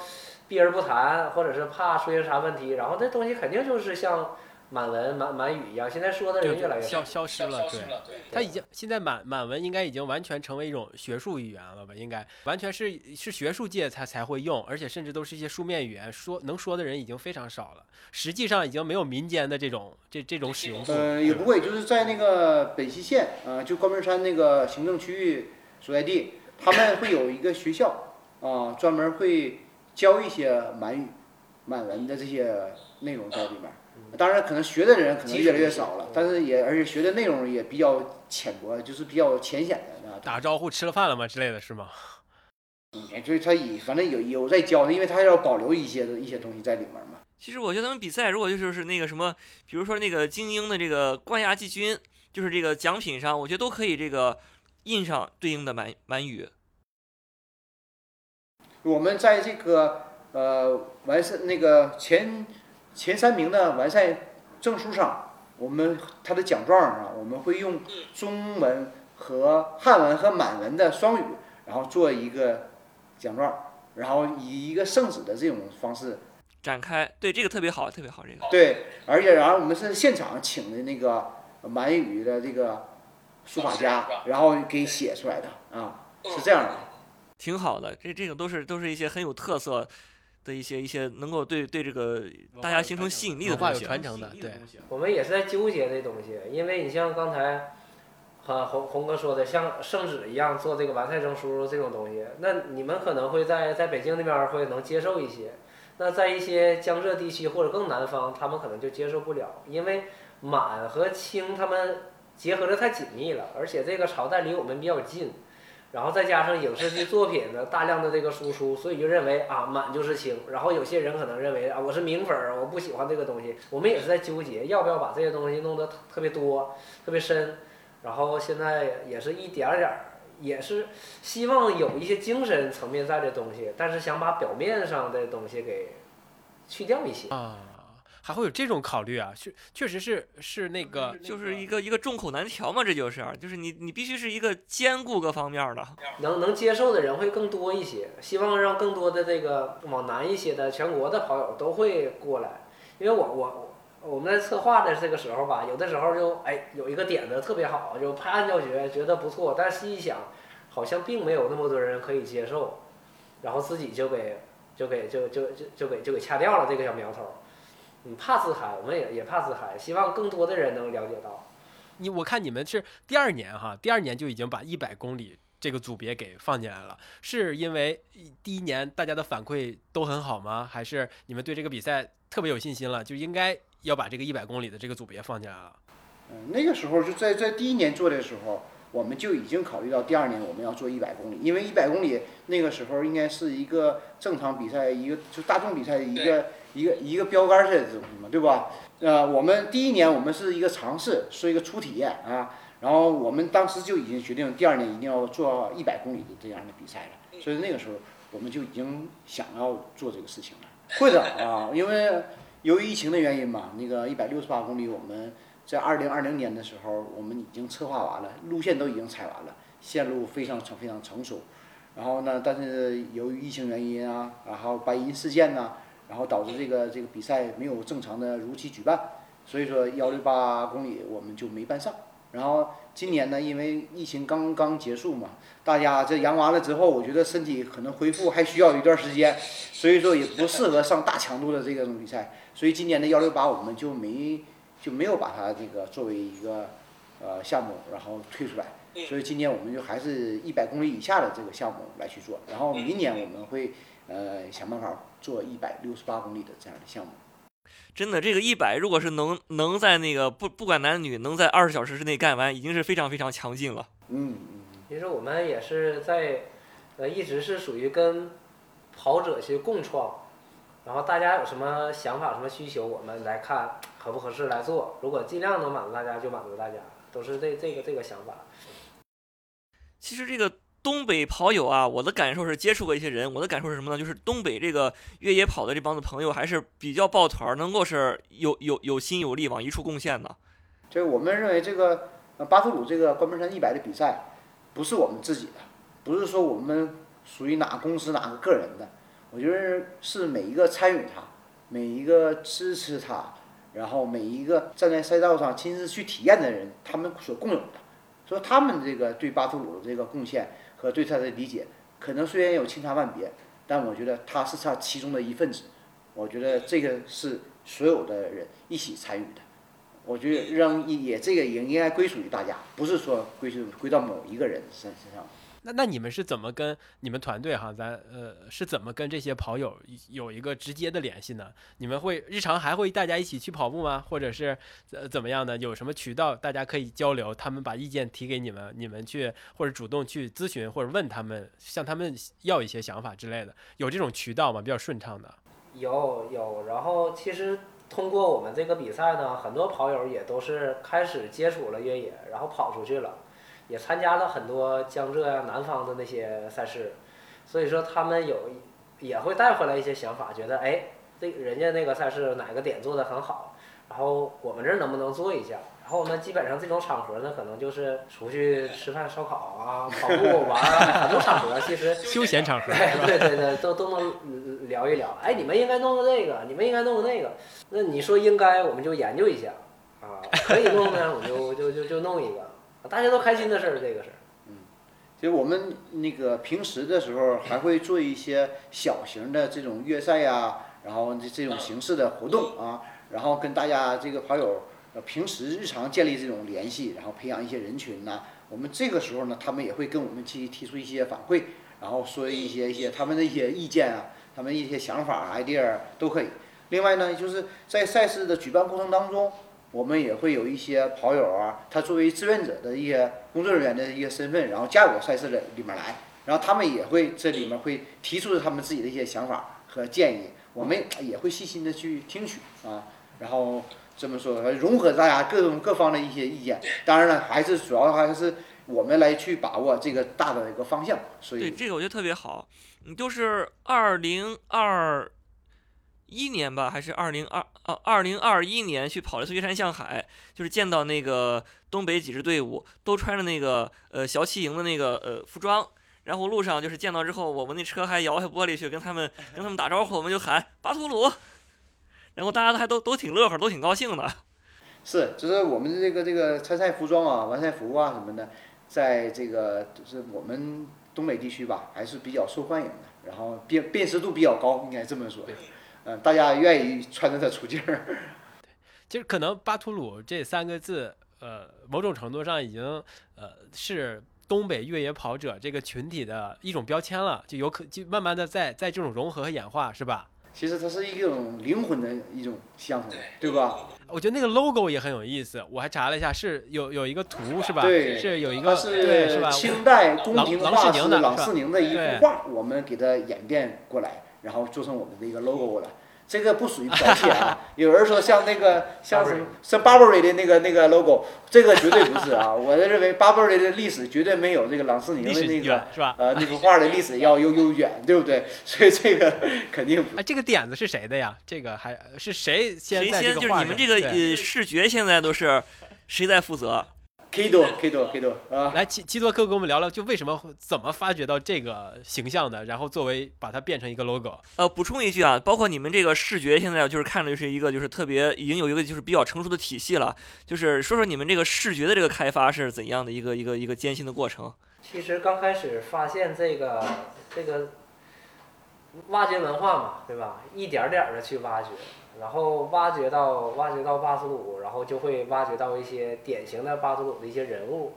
避而不谈，或者是怕出现啥问题，然后这东西肯定就是像满文、满满语一样，现在说的人越来越少消。消失了，对。他已经现在满满文应该已经完全成为一种学术语言了吧？应该完全是是学术界才才会用，而且甚至都是一些书面语言，说能说的人已经非常少了。实际上已经没有民间的这种这这种使用度。呃，也不会，就是在那个本溪县，呃，就关门山那个行政区域所在地，他们会有一个学校，啊、专门会教一些满语、满文的这些内容在里面儿。当然，可能学的人可能越来越少了，但是也而且学的内容也比较浅薄，就是比较浅显的啊。打招呼吃了饭了吗之类的是吗？嗯，就是他以反正有有在教的，因为他要保留一些的一些东西在里面嘛。其实我觉得他们比赛如果就是那个什么，比如说那个精英的这个冠亚季军，就是这个奖品上，我觉得都可以这个印上对应的满满语。我们在这个呃完事那个前前三名的完赛证书上，我们他的奖状上，我们会用中文和汉文和满文的双语，然后做一个奖状，然后以一个圣旨的这种方式，展开，对这个特别好，特别好，这个对，而且然后我们是现场请的那个满语的这个书法家，然后给写出来的啊，是这样的。挺好的。这这种都是都是一些很有特色的一些一些能够对对这个大家形成吸引力的话有东西。传承的，对。我们也是在纠结这东西，因为你像刚才，和红红哥说的，像圣旨一样做这个完赛证书这种东西，那你们可能会在在北京那边儿会能接受一些，那在一些江浙地区或者更南方，他们可能就接受不了，因为满和清他们结合的太紧密了，而且这个朝代离我们比较近。然后再加上影视剧作品的大量的这个输出，所以就认为啊满就是清。然后有些人可能认为啊我是明粉儿，我不喜欢这个东西。我们也是在纠结要不要把这些东西弄得特特别多、特别深。然后现在也是一点儿点儿，也是希望有一些精神层面在的东西，但是想把表面上的东西给去掉一些。啊，还会有这种考虑啊？确确实是是那个，就是一个一个众口难调嘛，这就是，就是你你必须是一个兼顾各方面的。能能接受的人会更多一些，希望让更多的这个往南一些的全国的跑友都会过来，因为我我我们在策划的这个时候吧，有的时候就哎有一个点子特别好，就拍案叫绝，觉得不错，但是一想，好像并没有那么多人可以接受，然后自己就给就给就就就就给就给掐掉了这个小苗头。嗯，怕自嗨，我们也也怕自嗨，希望更多的人能了解到。你我看你们是第二年哈，第二年就已经把一百公里这个组别给放进来了，是因为第一年大家的反馈都很好吗？还是你们对这个比赛特别有信心了，就应该要把这个一百公里的这个组别放进来了？嗯，那个时候就在在第一年做的时候，我们就已经考虑到第二年我们要做一百公里，因为一百公里那个时候应该是一个正常比赛，一个就大众比赛的一个一个一个标杆似的东西嘛，对吧？呃，我们第一年我们是一个尝试，是一个初体验啊，然后我们当时就已经决定第二年一定要做一百公里的这样的比赛了，所以那个时候我们就已经想要做这个事情了。会的啊，因为由于疫情的原因嘛，那个一百六十八公里我们。在二零二零年的时候，我们已经策划完了，路线都已经踩完了，线路非常成非常成熟。然后呢，但是由于疫情原因啊，然后白银事件呐、然后导致这个这个比赛没有正常的如期举办。所以说幺六八公里我们就没办上。然后今年呢，因为疫情刚刚结束嘛，大家这阳完了之后，我觉得身体可能恢复还需要一段时间，所以说也不适合上大强度的这个种比赛。所以今年的幺六八我们就没就没有把它这个作为一个呃项目，然后退出来。所以今年我们就还是一百公里以下的这个项目来去做，然后明年我们会呃想办法做一百六十八公里的这样的项目。真的，这个一百如果是能能在那个不不管男女能在二十小时之内干完，已经是非常非常强劲了。嗯嗯。其实我们也是在呃一直是属于跟跑者去共创，然后大家有什么想法、什么需求，我们来看合不合适来做。如果尽量能满足大家，就满足大家，都是这这个这个想法。其实这个东北跑友啊，我的感受是接触过一些人，我的感受是什么呢？就是东北这个越野跑的这帮子朋友还是比较抱团，能够是有有有心有力往一处贡献的。就是我们认为这个呃巴图鲁这个关门山一百的比赛，不是我们自己的，不是说我们属于哪个公司哪个个人的，我觉得是每一个参与它，每一个支持它，然后每一个站在赛道上亲自去体验的人，他们所共有的。说他们这个对巴图鲁的这个贡献和对他的理解，可能虽然有千差万别，但我觉得他是他其中的一份子。我觉得这个是所有的人一起参与的。我觉得让也这个也应该归属于大家，不是说归属归到某一个人身身上。那那你们是怎么跟你们团队哈，咱呃是怎么跟这些跑友有一个直接的联系呢？你们会日常还会大家一起去跑步吗？或者是呃怎么样的？有什么渠道大家可以交流？他们把意见提给你们，你们去或者主动去咨询或者问他们，向他们要一些想法之类的，有这种渠道吗？比较顺畅的？有有，然后其实通过我们这个比赛呢，很多跑友也都是开始接触了越野，然后跑出去了。也参加了很多江浙呀、南方的那些赛事，所以说他们有也会带回来一些想法，觉得哎，这人家那个赛事哪个点做的很好，然后我们这儿能不能做一下？然后我们基本上这种场合呢，可能就是出去吃饭、烧烤啊、跑步玩啊，很多场合其实休闲场合，对对对，都都能聊一聊。哎，你们应该弄个这个，你们应该弄个那个。那你说应该，我们就研究一下啊，可以弄呢，我就就就就弄一个。大家都开心的事儿，这个是。嗯，就我们那个平时的时候还会做一些小型的这种越赛呀，然后这这种形式的活动啊，然后跟大家这个跑友平时日常建立这种联系，然后培养一些人群呐。我们这个时候呢，他们也会跟我们去提出一些反馈，然后说一些一些他们的一些意见啊，他们一些想法 idea 都可以。另外呢，就是在赛事的举办过程当中。我们也会有一些跑友啊，他作为志愿者的一些工作人员的一些身份，然后加入到赛事的里面来，然后他们也会这里面会提出他们自己的一些想法和建议，我们也会细心的去听取啊，然后这么说融合大家各种各方的一些意见，当然了，还是主要还是我们来去把握这个大的一个方向，所以对这个我觉得特别好，你就是二零二。一年吧，还是二零二啊？二零二一年去跑了次月山向海，就是见到那个东北几支队伍都穿着那个呃小骑营的那个呃服装，然后路上就是见到之后，我们那车还摇下玻璃去跟他们跟他们打招呼，我们就喊巴图鲁，然后大家都还都都挺乐呵，都挺高兴的。是，就是我们这个这个参赛服装啊、完赛服啊什么的，在这个就是我们东北地区吧，还是比较受欢迎的，然后辨辨识度比较高，应该这么说。嗯，大家愿意穿着它出镜儿。对，其实可能巴图鲁这三个字，呃，某种程度上已经呃是东北越野跑者这个群体的一种标签了，就有可就慢慢的在在这种融合和演化，是吧？其实它是一种灵魂的一种相同，对吧？我觉得那个 logo 也很有意思，我还查了一下，是有有一个图，是吧？对，是有一个是是吧？清代宫廷画师郎世宁的一幅画，我们给它演变过来。然后做成我们的一个 logo 了，这个不属于剽窃啊。有人说像那个像什么像 Burberry 的那个那个 logo，这个绝对不是啊。我认为 Burberry 的历史绝对没有这个朗斯宁的那个是吧？呃，那幅画的历史要悠悠远，对不对？所以这个肯定。哎，这个点子是谁的呀？这个还是谁先？谁先？就是你们这个呃视觉现在都是谁在负责？K 多 K 多 K 多啊，来，七七多哥跟我们聊聊，就为什么会怎么发掘到这个形象的，然后作为把它变成一个 logo。呃，补充一句啊，包括你们这个视觉，现在就是看着就是一个就是特别已经有一个就是比较成熟的体系了。就是说说你们这个视觉的这个开发是怎样的一个一个一个艰辛的过程？其实刚开始发现这个这个挖掘文化嘛，对吧？一点点的去挖掘，然后挖掘到挖掘到巴祖鲁，然后就会挖掘到一些典型的巴祖鲁的一些人物。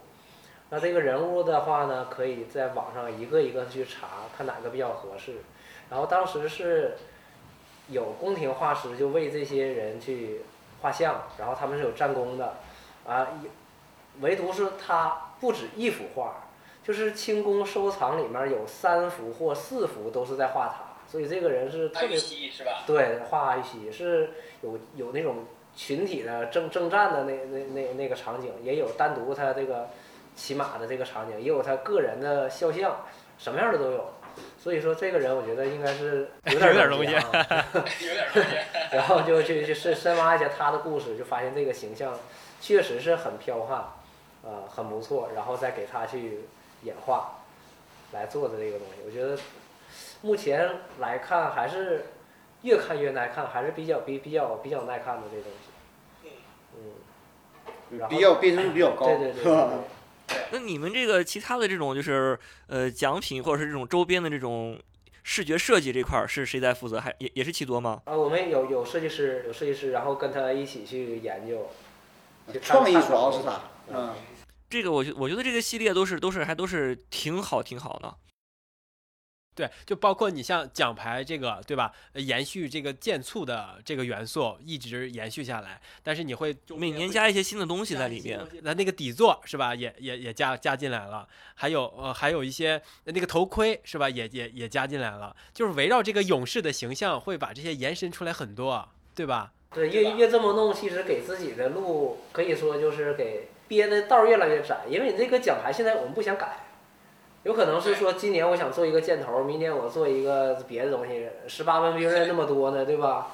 那这个人物的话呢，可以在网上一个一个去查，看哪个比较合适。然后当时是有宫廷画师就为这些人去画像，然后他们是有战功的，啊，唯独是他不止一幅画。就是清宫收藏里面有三幅或四幅都是在画他，所以这个人是特别是吧？对，画阿玉溪是有有那种群体的征征战的那那那那个场景，也有单独他这个骑马的这个场景，也有他个人的肖像，什么样的都有。所以说这个人我觉得应该是有点 有点东西啊，有点东西。然后就去去深深挖一下他的故事，就发现这个形象确实是很彪悍，呃，很不错，然后再给他去。演化来做的这个东西，我觉得目前来看还是越看越耐看，还是比较比比较比较耐看的这东西。嗯，然后比较辨识度比较高，对对对对 对。那你们这个其他的这种就是呃奖品或者是这种周边的这种视觉设计这块儿是谁在负责？还也也是奇多吗？啊，我们有有设计师，有设计师，然后跟他一起去研究。创意主要是他，嗯，这个我觉我觉得这个系列都是都是还都是挺好挺好的。对，就包括你像奖牌这个，对吧？呃延续这个剑簇的这个元素一直延续下来，但是你会每年加一些新的东西在里面。那那个底座是吧？也也也加加进来了，还有呃还有一些那个头盔是吧？也也也加进来了，就是围绕这个勇士的形象，会把这些延伸出来很多，对吧？对，越越这么弄，其实给自己的路可以说就是给憋的道越来越窄，因为你这个奖牌现在我们不想改，有可能是说今年我想做一个箭头，明年我做一个别的东西，十八般兵刃那么多呢，对吧？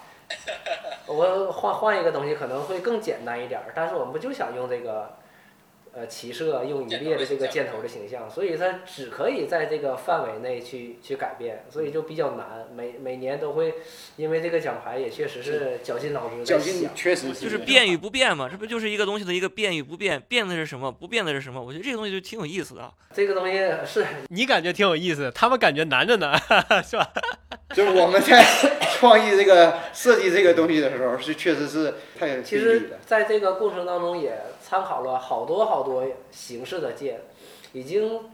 我换换一个东西可能会更简单一点儿，但是我们不就想用这个，呃，骑射用一列的这个箭头的形象，所以它只可以在这个范围内去去改变，所以就比较难。每每年都会因为这个奖牌也确实是绞尽脑汁较在想。劲确实就是变与不变嘛，这不就是一个东西的一个变与不变？变的是什么？不变的是什么？我觉得这个东西就挺有意思的。这个东西是你感觉挺有意思，他们感觉难着呢，是吧？就是我们在创意这个设计这个东西的时候，是确实是太有其实。在这个过程当中也参考了好多好多形式的剑，已经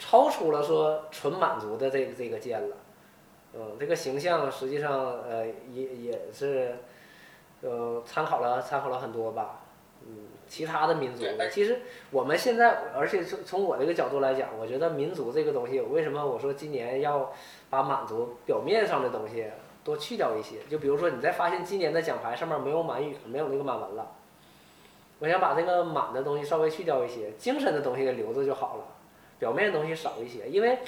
超出了说纯满族的这个这个剑了。嗯，这个形象实际上呃也也是呃参考了参考了很多吧。嗯，其他的民族的，其实我们现在，而且从从我这个角度来讲，我觉得民族这个东西，为什么我说今年要把满族表面上的东西多去掉一些？就比如说，你再发现今年的奖牌上面没有满语，没有那个满文了，我想把这个满的东西稍微去掉一些，精神的东西留着就好了，表面的东西少一些。因为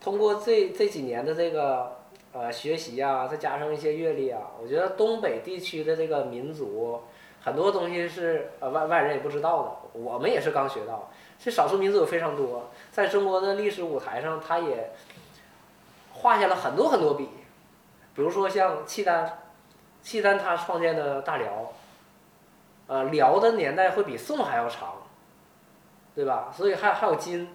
通过这这几年的这个呃学习啊，再加上一些阅历啊，我觉得东北地区的这个民族。很多东西是呃外外人也不知道的，我们也是刚学到。这少数民族有非常多，在中国的历史舞台上，他也画下了很多很多笔。比如说像契丹，契丹他创建的大辽，呃，辽的年代会比宋还要长，对吧？所以还还有金，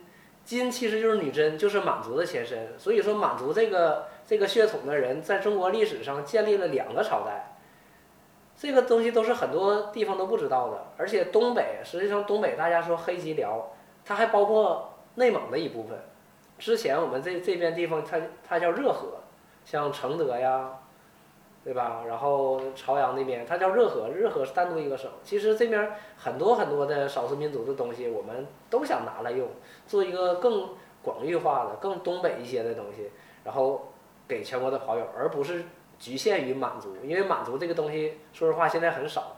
金其实就是女真，就是满族的前身。所以说满族这个这个血统的人，在中国历史上建立了两个朝代。这个东西都是很多地方都不知道的，而且东北实际上东北大家说黑吉辽，它还包括内蒙的一部分。之前我们这这边地方它它叫热河，像承德呀，对吧？然后朝阳那边它叫热河，热河是单独一个省。其实这边很多很多的少数民族的东西，我们都想拿来用，做一个更广域化的、更东北一些的东西，然后给全国的跑友，而不是。局限于满族，因为满族这个东西，说实话现在很少，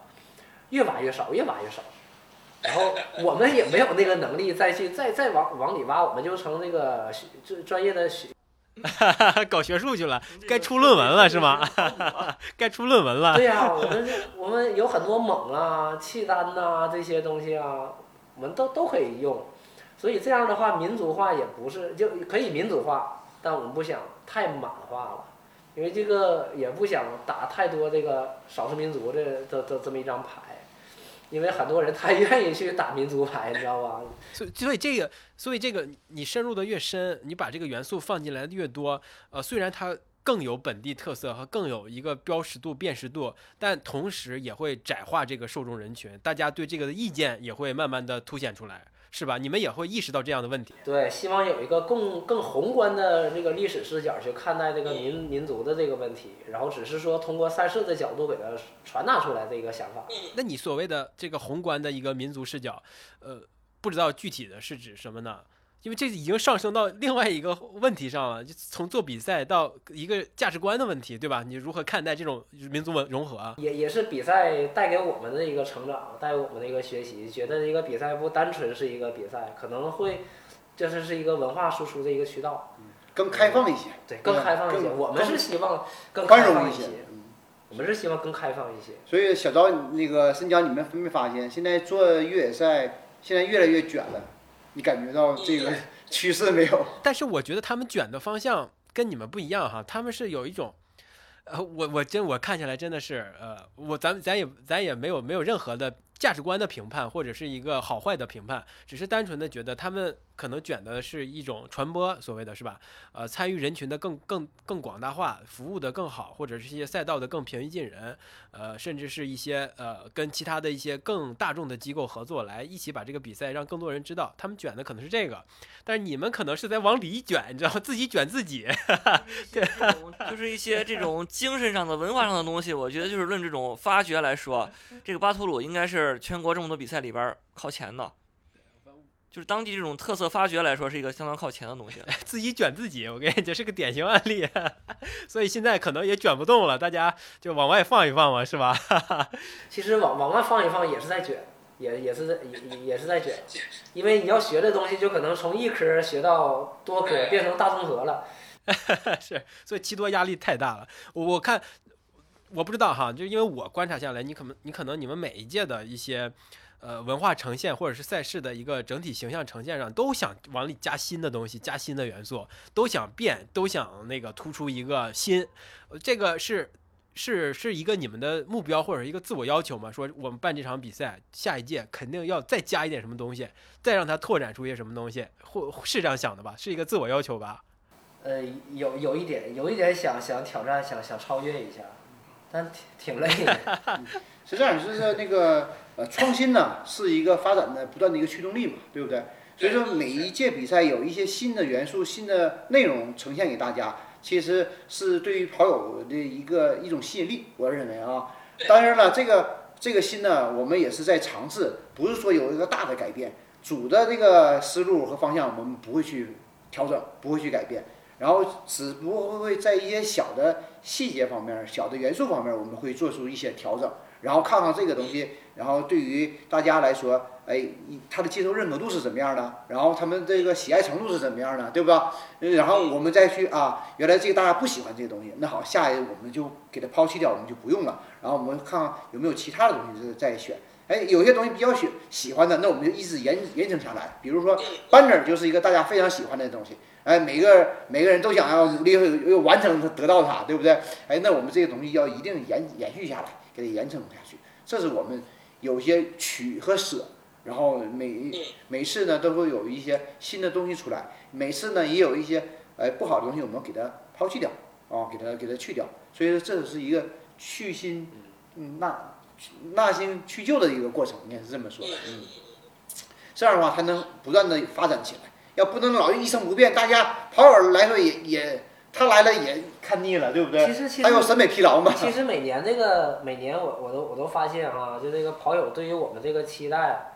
越挖越少，越挖越少。然后我们也没有那个能力再去再再往往里挖，我们就成那个专专业的学，搞学术去了，该出论文了是吗？该出论文了。对呀、我们我们有很多锰啊、契丹呐、这些东西啊，我们都都可以用。所以这样的话，民族化也不是就可以民族化，但我们不想太满化了，因为这个也不想打太多这个少数民族的这这这么一张牌，因为很多人他愿意去打民族牌，你知道吧？所以所以这个所以这个你深入的越深，你把这个元素放进来的越多，呃，虽然它更有本地特色和更有一个标识度、辨识度，但同时也会窄化这个受众人群，大家对这个的意见也会慢慢的凸显出来。是吧？你们也会意识到这样的问题。对，希望有一个更更宏观的这个历史视角去看待这个民民族的这个问题，然后只是说通过赛事的角度给它传达出来这个想法。那你所谓的这个宏观的一个民族视角，呃，不知道具体的是指什么呢？因为这已经上升到另外一个问题上了，就从做比赛到一个价值观的问题，对吧？你如何看待这种民族文融合啊？也也是比赛带给我们的一个成长，带给我们的一个学习，觉得一个比赛不单纯是一个比赛，可能会，就是是一个文化输出的一个渠道，更开放一些，对，更开放一些。我们是希望更宽容一些开放一些，。嗯我们是希望更开放一些。所以小昭，那个申江，你们没发现现在做越野赛现在越来越卷了？你感觉到这个 趋势没有？但是我觉得他们卷的方向跟你们不一样哈，他们是有一种，呃，我我真我看起来真的是，呃，我咱咱也咱也没有没有任何的价值观的评判或者是一个好坏的评判，只是单纯的觉得他们可能卷的是一种传播，所谓的是吧？呃，参与人群的更更更广大化，服务的更好，或者是一些赛道的更平易近人，呃，甚至是一些呃跟其他的一些更大众的机构合作，来一起把这个比赛让更多人知道。他们卷的可能是这个，但是你们可能是在往里卷，你知道吗？自己卷自己。对就是一些这种精神上的、文化上的东西，我觉得就是论这种发掘来说，这个巴图鲁应该是全国这么多比赛里边儿靠前的。就是当地这种特色发掘来说，是一个相当靠前的东西。自己卷自己，我跟你讲是个典型案例，所以现在可能也卷不动了，大家就往外放一放嘛，是吧？其实往往外放一放也是在卷，也也是在也也也是在卷，因为你要学的东西就可能从一科学到多科，变成大综合了。是，所以七多压力太大了。我我看，我不知道哈，就因为我观察下来，你可能你可能你们每一届的一些呃文化呈现或者是赛事的一个整体形象呈现上，都想往里加新的东西，加新的元素，都想变，都想那个突出一个新，这个是。是是一个你们的目标或者一个自我要求吗？说我们办这场比赛，下一届肯定要再加一点什么东西，再让它拓展出一些什么东西，或是这样想的吧？是一个自我要求吧？呃，有有一点，有一点想想挑战，想想超越一下，但挺挺累的。是这样，就是那个呃创新呢是一个发展的不断的一个驱动力嘛，对不对？所以说每一届比赛有一些新的元素、新的内容呈现给大家，其实是对于跑友的一个一种吸引力，我认为啊。当然了，这个这个新呢，我们也是在尝试，不是说有一个大的改变，主的这个思路和方向我们不会去调整，不会去改变。然后只不过会在一些小的细节方面、小的元素方面，我们会做出一些调整，然后看看这个东西，然后对于大家来说，哎，它的接受认可度是怎么样的，然后他们这个喜爱程度是怎么样的，对吧？呃然后我们再去啊，原来这个大家不喜欢这个东西，那好，下一个我们就给它抛弃掉，我们就不用了，然后我们看看有没有其他的东西再选。哎，有些东西比较喜喜欢的，那我们就一直延延承下来。比如说班者就是一个大家非常喜欢的东西，哎，每个每个人都想要努力要完成它，得到它，对不对？哎，那我们这个东西要一定延延续下来，给它延承下去。这是我们有些取和舍，然后每每次呢都会有一些新的东西出来，每次呢也有一些哎不好的东西我们给它抛弃掉啊，给它给它去掉。所以说这是一个去新嗯纳纳新去旧的一个过程，应该是这么说的。嗯，这样的话才能不断的发展起来。要不能老一成不变，大家跑友来说也也他来了也看腻了，对不对？其实其实还有审美疲劳嘛。其实每年这个每年我我都我都发现啊，就这个跑友对于我们这个期待，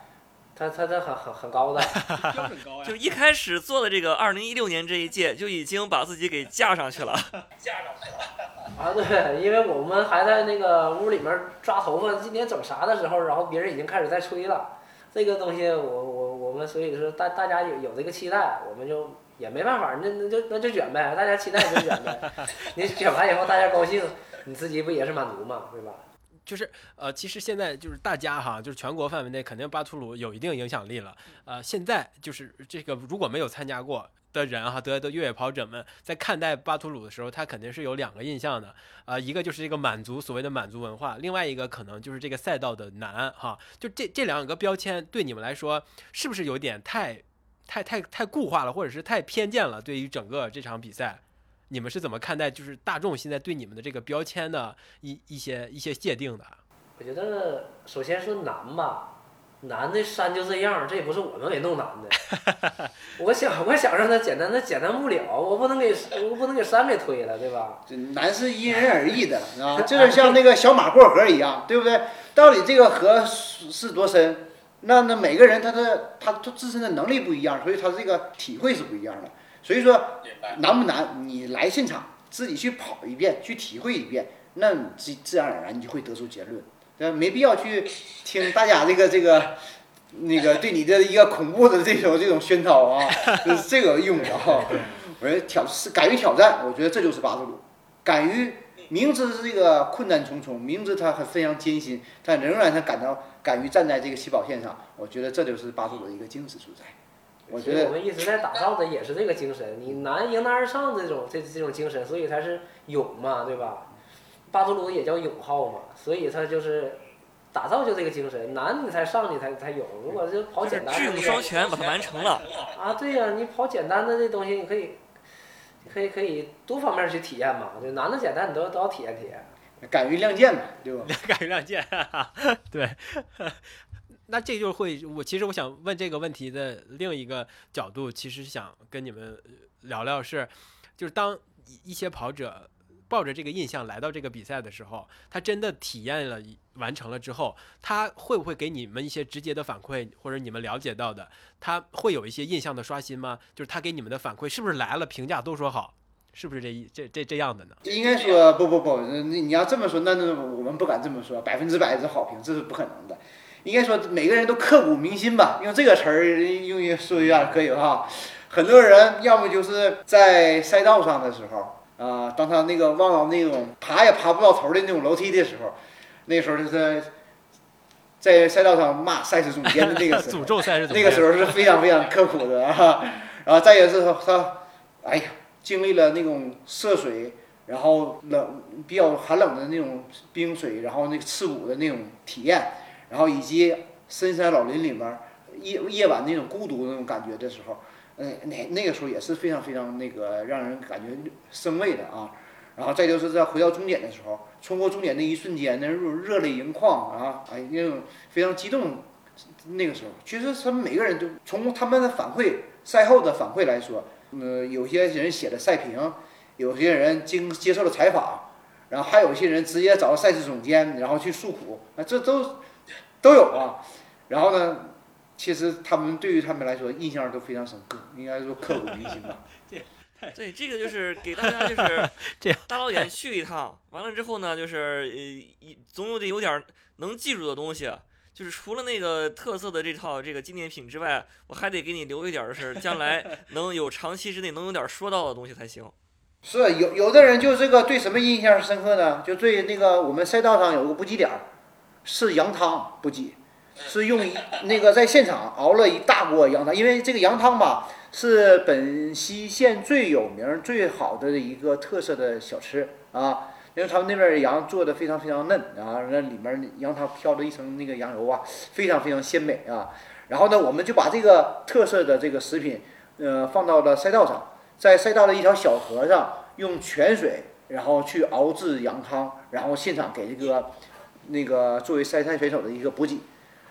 他他他很很很高的。就很高就一开始做的这个二零一六年这一届，就已经把自己给架上去了。架上去了啊，对，因为我们还在那个屋里面抓头发，今年整啥的时候，然后别人已经开始在吹了。这个东西我，我我们所以说大大家有有这个期待，我们就也没办法，那那就那就卷呗，大家期待就卷呗。你卷完以后大家高兴，你自己不也是满足嘛，对吧？就是呃，其实现在就是大家哈，就是全国范围内肯定巴图鲁有一定影响力了。呃，现在就是这个如果没有参加过的人哈，得的越野跑者们在看待巴图鲁的时候，他肯定是有两个印象的。啊，一个就是这个满族所谓的满族文化，另外一个可能就是这个赛道的难哈。就这这两个标签对你们来说是不是有点太太太太固化了，或者是太偏见了？对于整个这场比赛。你们是怎么看待就是大众现在对你们的这个标签的一一些一些界定的？我觉得首先说难吧，难的山就这样，这也不是我们给弄难的。我想我想让它简单，它简单不了，我不能给我不能给山给推了，对吧？这难是因人而异的啊，这就像那个小马过河一样，对不对？到底这个河是多深？那那每个人他的他他自身的能力不一样，所以他这个体会是不一样的。所以说难不难？你来现场自己去跑一遍，去体会一遍，那你自自然而然你就会得出结论。呃，没必要去听大家这个这个那个对你的一个恐怖的这种这种宣导啊，就是这个用不着。我觉得挑是敢于挑战，我觉得这就是巴图鲁。敢于明知这个困难重重，明知他很非常艰辛，但仍然他感到敢于站在这个起跑线上，我觉得这就是巴图鲁的一个精神所在。我觉得我们一直在打造的也是这个精神，你难迎难而上这种这这种精神，所以才是勇嘛，对吧？巴图鲁也叫勇号嘛，所以他就是打造就这个精神，难你才上，去才才有。如果就跑简单，智勇双全把它完成了。啊，对呀，你跑简单的这东西，你可以，可以可以多方面去体验嘛，就难的简单你都都要体验体验。敢于亮剑嘛，对吧？敢于亮剑，对。那这就会，我其实我想问这个问题的另一个角度，其实想跟你们聊聊是，就是当一些跑者抱着这个印象来到这个比赛的时候，他真的体验了完成了之后，他会不会给你们一些直接的反馈，或者你们了解到的，他会有一些印象的刷新吗？就是他给你们的反馈是不是来了评价都说好，是不是这一这这这样的呢？应该说不不不，你要这么说，那那我们不敢这么说，百分之百是好评，这是不可能的。应该说每个人都刻骨铭心吧，用这个词儿用于说一下可以哈。很多人要么就是在赛道上的时候啊，当他那个望到那种爬也爬不到头的那种楼梯的时候，那时候就是在赛道上骂赛事总监的那个 时候，诅咒赛事总监，那个时候是非常非常刻苦的啊。然后再一个是他，哎呀，经历了那种涉水，然后冷比较寒冷的那种冰水，然后那个刺骨的那种体验。然后以及深山老林里面夜夜晚那种孤独那种感觉的时候，嗯，那那个时候也是非常非常那个让人感觉生畏的啊。然后再就是在回到终点的时候，冲过终点那一瞬间，那种热泪盈眶啊，哎，那种非常激动。那个时候，其实他们每个人都从他们的反馈赛后的反馈来说，呃，有些人写的赛评，有些人经接受了采访，然后还有一些人直接找到赛事总监，然后去诉苦，啊这都。都有啊，然后呢，其实他们对于他们来说印象都非常深刻，应该说刻骨铭心吧。对，这个就是给大家就是 这样大老远去一趟，完了之后呢，就是呃，总有得有点能记住的东西，就是除了那个特色的这套这个纪念品之外，我还得给你留一点是将来 能有长期之内能有点说到的东西才行。是有有的人就这个对什么印象深刻呢？就对那个我们赛道上有个补给点儿。是羊汤补给，是用那个在现场熬了一大锅羊汤，因为这个羊汤吧是本溪县最有名、最好的一个特色的小吃啊，因为他们那边羊做的非常非常嫩啊，那里面羊汤飘着一层那个羊油啊，非常非常鲜美啊。然后呢，我们就把这个特色的这个食品，呃，放到了赛道上，在赛道的一条小河上，用泉水然后去熬制羊汤，然后现场给这个。那个作为赛赛选手的一个补给，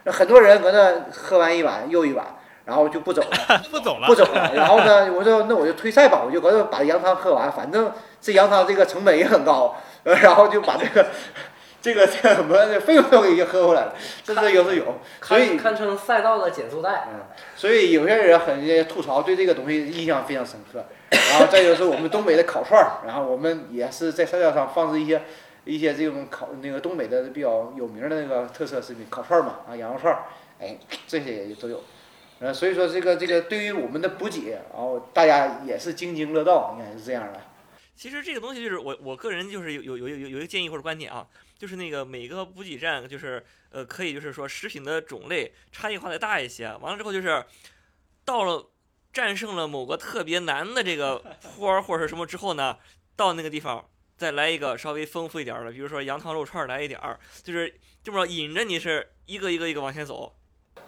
那很多人搁那喝完一碗又一碗，然后就不走了，不走了，不走了。然后呢，我说那我就退赛吧，我就搁那把羊汤喝完，反正这羊汤这个成本也很高，然后就把这个这个这什么费用都给喝回来了，这是有是有，所以堪称赛道的减速带。嗯，所以有些人很吐槽，对这个东西印象非常深刻。然后再就是我们东北的烤串儿，然后我们也是在赛道上放置一些。一些这种烤那个东北的比较有名的那个特色食品，烤串嘛，啊，羊肉串，哎，这些也都有，呃，所以说这个这个对于我们的补给，然后大家也是津津乐道，应该是这样的。其实这个东西就是我我个人就是有有有有有一个建议或者观点啊，就是那个每个补给站就是呃可以就是说食品的种类差异化的大一些。完了之后就是到了战胜了某个特别难的这个 坡或者是什么之后呢，到那个地方再来一个稍微丰富一点的，比如说羊汤肉串儿来一点儿，就是这么引着你是一个一个一个往前走。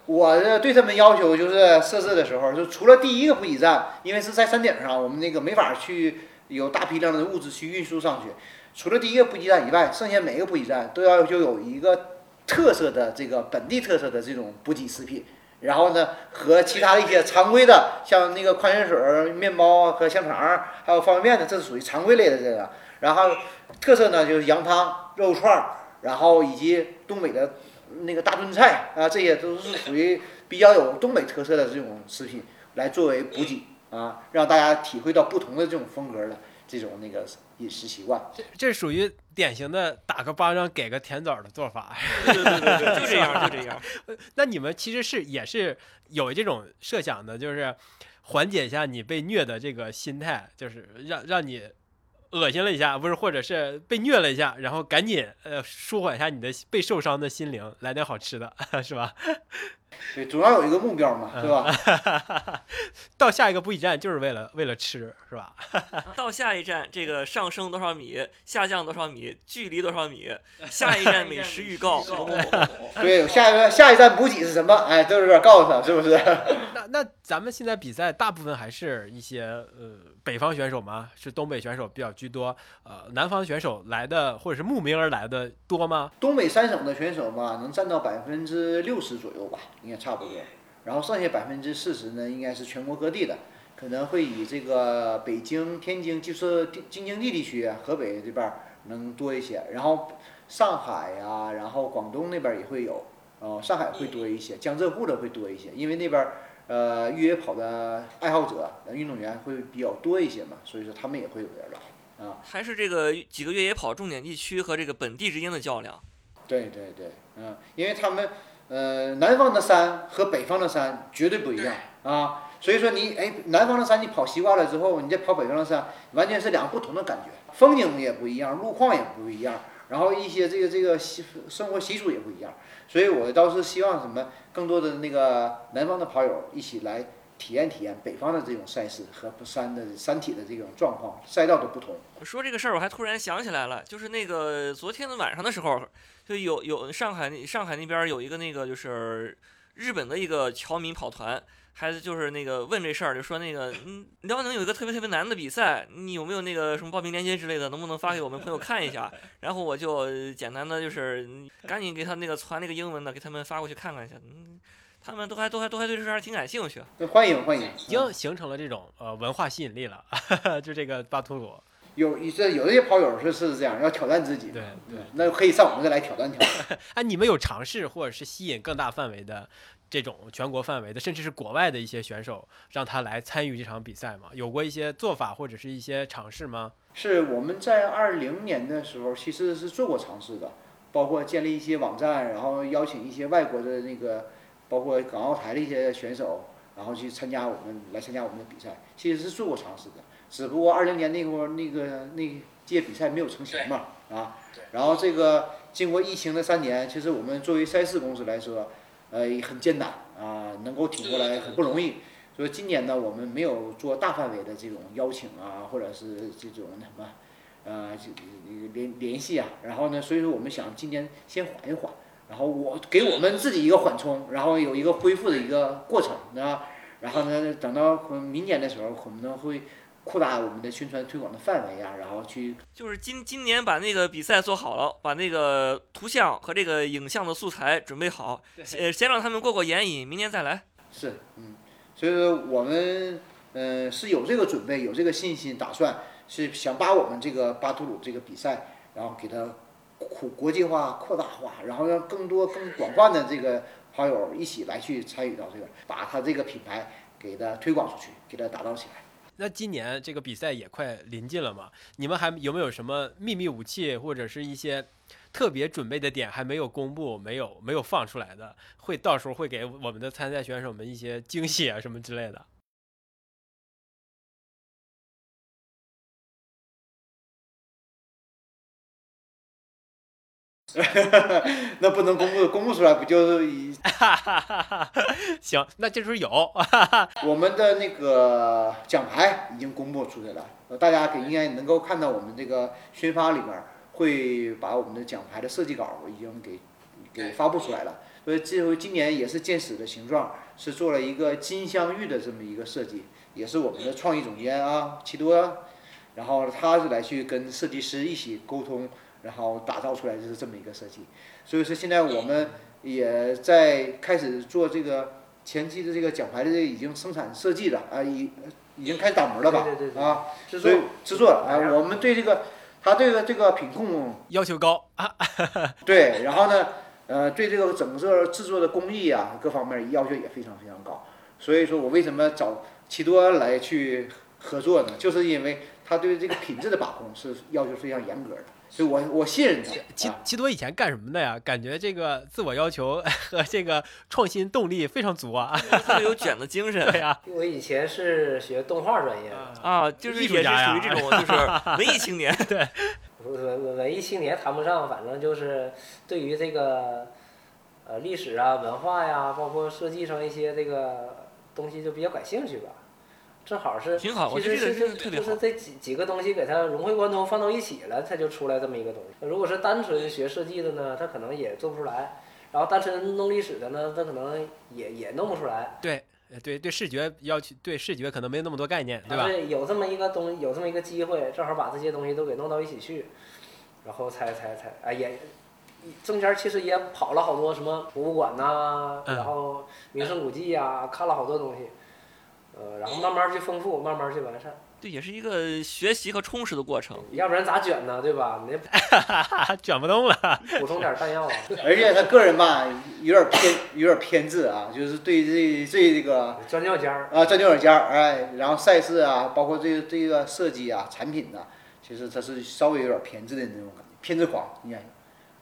我这对他们要求就是设置的时候，就除了第一个补给站，因为是在山顶上，我们那个没法去有大批量的物资去运输上去。除了第一个补给站以外，剩下每个补给站都要就有一个特色的这个本地特色的这种补给食品。然后呢，和其他的一些常规的，像那个矿泉水、面包和香肠，还有方便面的，这是属于常规类的这个。然后特色呢就是羊汤、肉串儿，然后以及东北的那个大炖菜啊，这些都是属于比较有东北特色的这种食品，来作为补给啊，让大家体会到不同的这种风格的这种那个饮食习惯。这这属于典型的打个巴掌给个甜枣的做法。对对对对，就这样就这样。那你们其实是也是有这种设想的，就是缓解一下你被虐的这个心态，就是让让你恶心了一下，不是，或者是被虐了一下，然后赶紧呃舒缓一下你的被受伤的心灵，来点好吃的，是吧？对，主要有一个目标嘛，对吧？到下一个补给站就是为了为了吃，是吧？到下一站，这个上升多少米，下降多少米，距离多少米，下一站美食预告，对，下一个下一站补给是什么？哎，都是告诉他，是不是？那那咱们现在比赛大部分还是一些呃北方选手吗？是东北选手比较居多，呃，南方选手来的或者是慕名而来的多吗？东北三省的选手嘛，能占到百分之六十左右吧，应该差不多。然后剩下百分之四十呢，应该是全国各地的，可能会以这个北京、天津，就是京京津冀地区、河北这边儿能多一些。然后上海呀、然后广东那边儿也会有，呃，上海会多一些，江浙沪的会多一些，因为那边儿呃越野跑的爱好者、呃运动员会比较多一些嘛，所以说他们也会有点儿来啊。还是这个几个越野跑重点地区和这个本地之间的较量。对对对，嗯，因为他们呃南方的山和北方的山绝对不一样啊，所以说你哎南方的山你跑习惯了之后，你再跑北方的山，完全是两个不同的感觉，风景也不一样，路况也不一样，然后一些这个这个习生活习俗也不一样，所以我倒是希望什么更多的那个南方的跑友一起来体验体验北方的这种赛事和山的山体的这种状况，赛道的不同。说这个事儿，我还突然想起来了，就是那个昨天的晚上的时候，就有有上海那上海那边有一个那个就是日本的一个侨民跑团，还是就是那个问这事儿，就说那个嗯辽宁有一个特别特别难的比赛，你有没有那个什么报名链接之类的，能不能发给我们朋友看一下？然后我就简单的就是嗯赶紧给他那个传那个英文的，给他们发过去看看一下，嗯，他们都还都还都还对这事儿挺感兴趣。欢迎欢迎，已经形成了这种呃文化吸引力了，就这个巴图鲁。有这有一些跑友是是这样，要挑战自己，对对嗯那可以上我们这来挑战挑战。哎，你们有尝试或者是吸引更大范围的这种全国范围的，甚至是国外的一些选手，让他来参与这场比赛吗？有过一些做法或者是一些尝试吗？是我们在二零年的时候其实是做过尝试的，包括建立一些网站，然后邀请一些外国的那个，包括港澳台的一些选手，然后去参加我们来参加我们的比赛，其实是做过尝试的。只不过二零年那会儿那个那届比赛没有成型嘛，啊，然后这个经过疫情的三年，其实我们作为赛事公司来说，呃，也很艰难啊，能够挺过来很不容易。所以今年呢，我们没有做大范围的这种邀请啊，或者是这种什么，呃，联联系啊。然后呢，所以说我们想今年先缓一缓，然后我给我们自己一个缓冲，然后有一个恢复的一个过程，啊。然后呢，等到明年的时候，可能会扩大我们的宣传推广的范围啊，然后去就是今今年把那个比赛做好了，把那个图像和这个影像的素材准备好，先，先让他们过过眼瘾，明年再来。是，嗯，所以说我们嗯、呃是有这个准备，有这个信心，打算是想把我们这个巴图鲁这个比赛，然后给它扩国际化、扩大化，然后让更多、更广泛的这个好友一起来去参与到这个，把它这个品牌给它推广出去，给它打造起来。那今年这个比赛也快临近了嘛，你们还有没有什么秘密武器或者是一些特别准备的点还没有公布、没有没有放出来的，会到时候会给我们的参赛选手们一些惊喜啊什么之类的？那不能公布，公布出来不就是以 行，那这时候有，我们的那个奖牌已经公布出来了，呃大家可应该能够看到我们这个宣发里面儿会把我们的奖牌的设计稿已经给给发布出来了。所以这回今年也是剑矢的形状，是做了一个金镶玉的这么一个设计，也是我们的创意总监啊齐多，然后他是来去跟设计师一起沟通，然后打造出来就是这么一个设计。所以说现在我们也在开始做这个前期的这个奖牌的这个已经生产设计了啊，已已经开始打磨了吧？对对对对啊，制作所以制作了啊，我们对这个它这个这个品控要求高啊，对，然后呢，呃，对这个整个制作的工艺啊各方面要求也非常非常高。所以说我为什么找奇多来去合作呢？就是因为他对这个品质的把控是要求非常严格的，所以我我信任齐他基基多以前干什么的呀？感觉这个自我要求和这个创新动力非常足啊。特别有卷的精神 对呀，我以前是学动画专业的，啊，就是也是属于这种就是 文艺青年。对文文艺青年谈不上，反正就是对于这个呃历史啊、文化呀，包括设计上一些这个东西就比较感兴趣吧。正好是挺好我其觉得这个实是特别好就是这几几个东西给它融会贯通放到一起了，它就出来这么一个东西。如果是单纯学设计的呢，他可能也做不出来；然后单纯弄历史的呢，他可能也也弄不出来。对呃对对，视觉要求对视觉可能没那么多概念，对吧？对，有这么一个东，有这么一个机会，正好把这些东西都给弄到一起去，然后才才才，哎也，中间其实也跑了好多什么博物馆呐、嗯然后名胜古迹呀、看了好多东西，呃，然后慢慢去丰富，慢慢去完善，对，也是一个学习和充实的过程。要不然咋卷呢？对吧？你得 卷不动了。补充点弹药啊。而且他个人吧有点偏有点偏执啊，就是对这这这个钻尿尖儿，啊钻牛角尖儿，哎，然后赛事啊，包括这个这个设计啊、产品呐、其实他是稍微有点偏执的那种感觉，偏执狂，你看，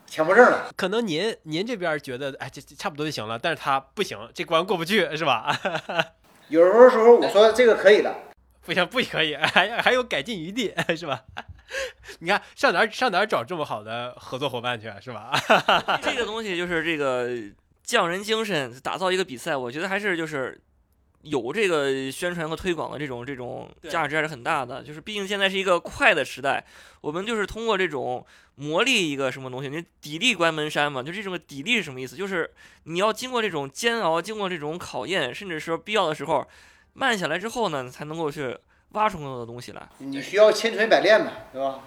强迫症了。可能您您这边觉得哎这这差不多就行了，但是他不行，这关过不去是吧？有时候时候我说这个可以了，不行不可以，还还有改进余地 是吧？你看上哪儿上哪儿找这么好的合作伙伴去是吧？这个东西就是这个匠人精神，打造一个比赛，我觉得还是就是有这个宣传和推广的这种这种价值还是很大的。就是毕竟现在是一个快的时代，我们就是通过这种磨砺一个什么东西，你砥砺关门山嘛，就这种砥砺是什么意思？就是你要经过这种煎熬，经过这种考验，甚至是必要的时候慢下来之后呢，才能够去挖出更多的东西来。你需要千锤百炼嘛，对吧？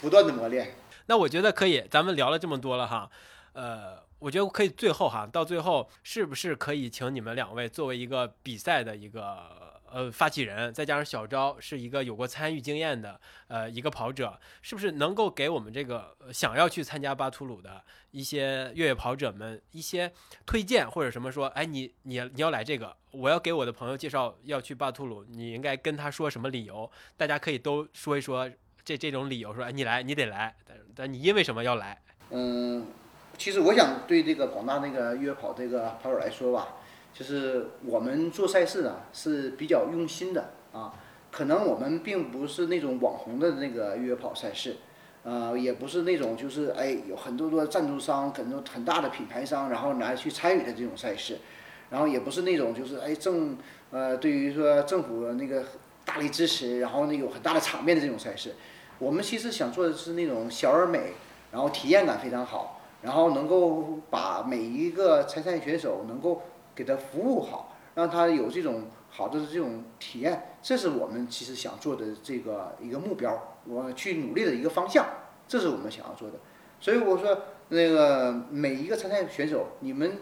不断的磨练。那我觉得可以，咱们聊了这么多了哈，呃，我觉得可以最后哈，到最后是不是可以请你们两位作为一个比赛的一个呃发起人，再加上小昭是一个有过参与经验的呃一个跑者，是不是能够给我们这个想要去参加巴图鲁的一些越野跑者们一些推荐或者什么说，哎，你你你要来这个，我要给我的朋友介绍要去巴图鲁，你应该跟他说什么理由？大家可以都说一说这这种理由，说哎你来你得来，但但你因为什么要来？嗯，其实我想对这个广大那个约跑这个跑友来说吧，就是我们做赛事呢是比较用心的啊。可能我们并不是那种网红的那个约跑赛事，呃，也不是那种就是哎有很多多赞助商、很多很大的品牌商，然后来去参与的这种赛事，然后也不是那种就是哎政呃对于说政府那个大力支持，然后那有很大的场面的这种赛事。我们其实想做的是那种小而美，然后体验感非常好，然后能够把每一个参赛选手能够给他服务好，让他有这种好的这种体验，这是我们其实想做的这个一个目标，我去努力的一个方向，这是我们想要做的。所以我说，那个每一个参赛选手，你们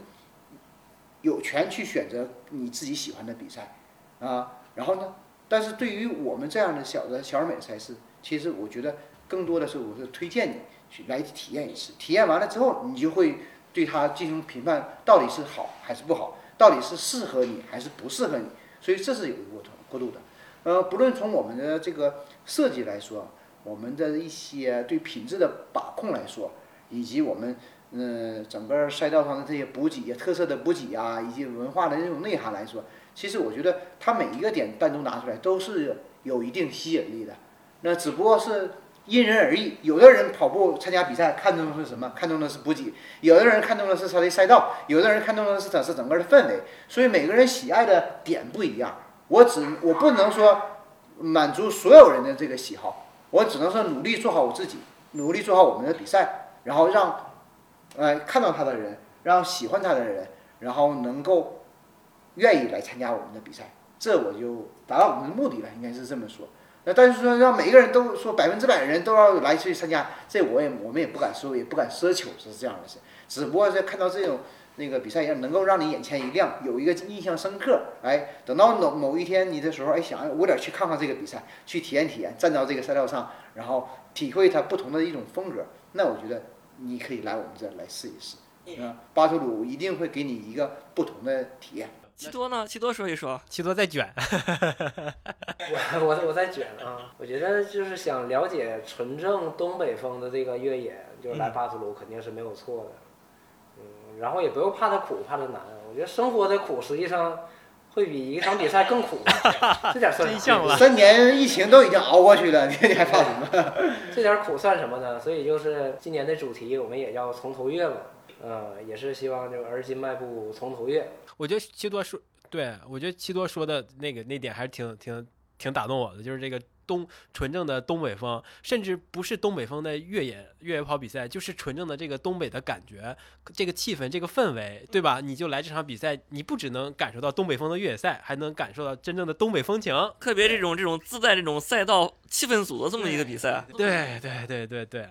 有权去选择你自己喜欢的比赛，啊，然后呢，但是对于我们这样的小的小而美赛事，其实我觉得更多的是我是推荐你去来体验一次，体验完了之后，你就会对它进行评判，到底是好还是不好，到底是适合你还是不适合你，所以这是有一个过程过渡的。呃，不论从我们的这个设计来说，我们的一些对品质的把控来说，以及我们呃整个赛道上的这些补给、特色的补给啊，以及文化的这种内涵来说，其实我觉得它每一个点单独拿出来都是有一定吸引力的。那只不过是因人而异。有的人跑步参加比赛看重的是什么？看重的是补给；有的人看重的是他的赛道；有的人看重的是他是整个的氛围。所以每个人喜爱的点不一样。我只我不能说满足所有人的这个喜好，我只能说努力做好我自己，努力做好我们的比赛，然后让呃看到他的人，让喜欢他的人，然后能够愿意来参加我们的比赛，这我就达到我们的目的了，应该是这么说。那但是说让每一个人都说百分之百的人都要来去参加，这我也我们也不敢说，也不敢奢求是这样的事。只不过是看到这种那个比赛，也能够让你眼前一亮，有一个印象深刻。哎，等到某某一天你的时候，哎，想我得去看看这个比赛，去体验体验，站到这个赛道上，然后体会它不同的一种风格。那我觉得你可以来我们这儿来试一试。啊，巴图鲁一定会给你一个不同的体验。七多呢？七多说一说。七多在卷。我我我在卷啊！我觉得就是想了解纯正东北风的这个越野，就是来巴图鲁肯定是没有错的。嗯，然后也不用怕它苦，怕它难。我觉得生活的苦实际上会比一场比赛更苦。这点算什么？三年疫情都已经熬过去了，你你还怕什么？这点苦算什么呢？所以就是今年的主题，我们也要从头越嘛。嗯，也是希望就而今迈步从头越。我觉得七多说，对我觉得七多说的那个那点还是挺挺挺打动我的，就是这个东纯正的东北风，甚至不是东北风的越野越野跑比赛，就是纯正的这个东北的感觉，这个气氛，这个氛围，对吧？你就来这场比赛，你不只能感受到东北风的越野赛，还能感受到真正的东北风情，特别这种这种自带这种赛道气氛组的这么一个比赛。对对对对对。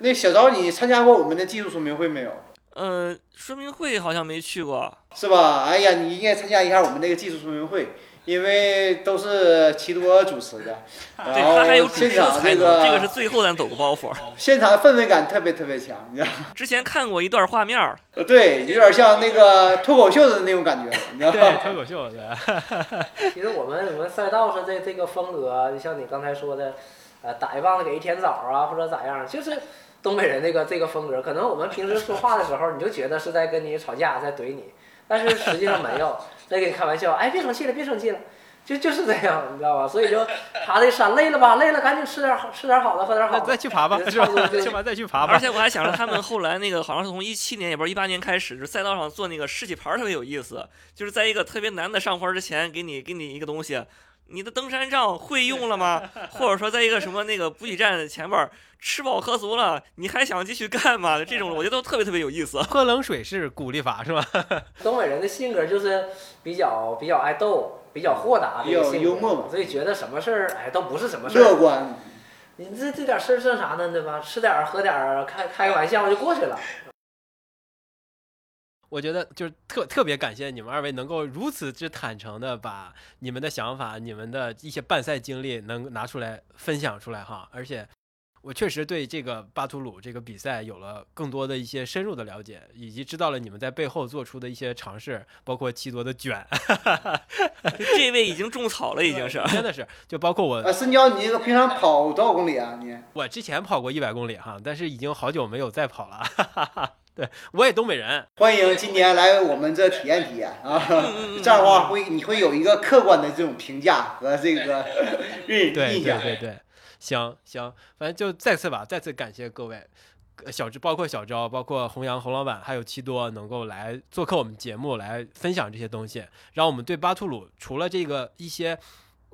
那小昭，你参加过我们的技术说明会没有？呃，说明会好像没去过，是吧？哎呀，你应该参加一下我们那个技术说明会，因为都是齐多主持的。对他还有主持这个，这个是最后咱走个包袱。现场氛围感特别特别强，你知道吗？之前看过一段画面儿，对，有点像那个脱口秀的那种感觉，你知道吗？对，脱口秀的。其实我们我们赛道上这这个风格，就像你刚才说的，呃，打一棒子给一甜枣啊，或者咋样，就是。东北人那个这个风格，可能我们平时说话的时候，你就觉得是在跟你吵架，在怼你，但是实际上没有，在跟你开玩笑。哎，别生气了，别生气了，就就是这样，你知道吧？所以就爬这山累了吧？累了，赶紧吃点好，吃点好的，喝点好的，再去爬吧，是吧？去吧，再去爬吧。而且我还想着他们后来那个，好像是从一七年，也不是一八年开始，就赛道上做那个士气牌特别有意思，就是在一个特别难的上坡之前，给你给你一个东西。你的登山杖会用了吗？或者说，在一个什么那个补给站前边吃饱喝足了，你还想继续干吗？这种我觉得都特别特别有意思。喝冷水是鼓励法是吧？东北人的性格就是比较比较爱逗，比较豁达，比较幽默，所以觉得什么事儿哎都不是什么事儿。乐观。你这这点事儿算啥呢？对吧？吃点儿喝点儿，开开个玩笑就过去了。我觉得就是特特别感谢你们二位能够如此之坦诚的把你们的想法、你们的一些办赛经历能拿出来分享出来哈，而且我确实对这个巴图鲁这个比赛有了更多的一些深入的了解，以及知道了你们在背后做出的一些尝试，包括七多的卷，这位已经种草了，已经是真的是，就包括我啊，深交，你这个平常跑多少公里啊？你我之前跑过一百公里哈，但是已经好久没有再跑了。对，我也东北人，欢迎今年来我们这体验体验啊！这样的话会你会有一个客观的这种评价和这个印印象。对对对，行行，反正就再次吧，再次感谢各位小智，包括小昭，包括弘扬洪老板，还有七多能够来做客我们节目，来分享这些东西，让我们对巴图鲁除了这个一些。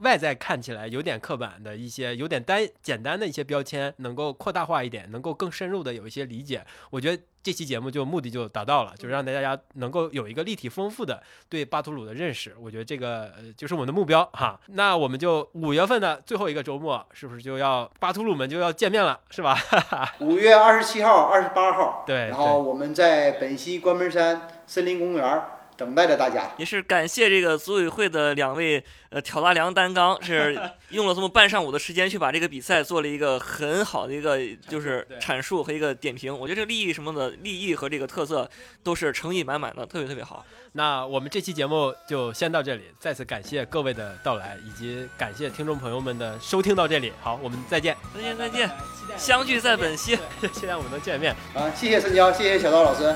外在看起来有点刻板的一些，有点单简单的一些标签，能够扩大化一点，能够更深入的有一些理解。我觉得这期节目就目的就达到了，就是让大家能够有一个立体丰富的对巴图鲁的认识。我觉得这个呃就是我们的目标哈。那我们就五月份的最后一个周末，是不是就要巴图鲁们就要见面了，是吧？五月二十七号、二十八号，对，然后我们在本溪关门山森林公园。等待着大家，也是感谢这个组委会的两位呃挑大梁担纲，是 用了这么半上午的时间去把这个比赛做了一个很好的一个就是阐述和一个点评。我觉得这个利益什么的利益和这个特色都是诚意满满的，特别特别好。那我们这期节目就先到这里，再次感谢各位的到来，以及感谢听众朋友们的收听到这里。好，我们再见，再见再见，相聚在本溪，期待我们能见面。啊，谢谢申娇，谢谢小刀老师。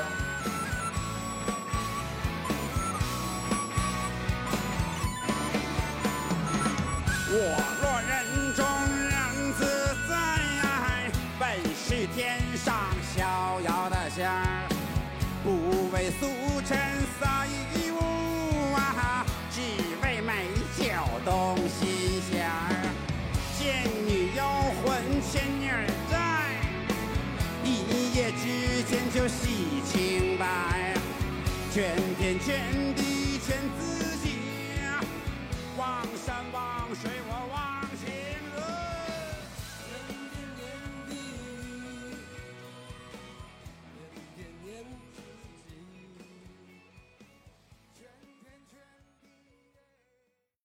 我落人中人自在，本是天上逍遥的仙儿，不为俗尘洒一。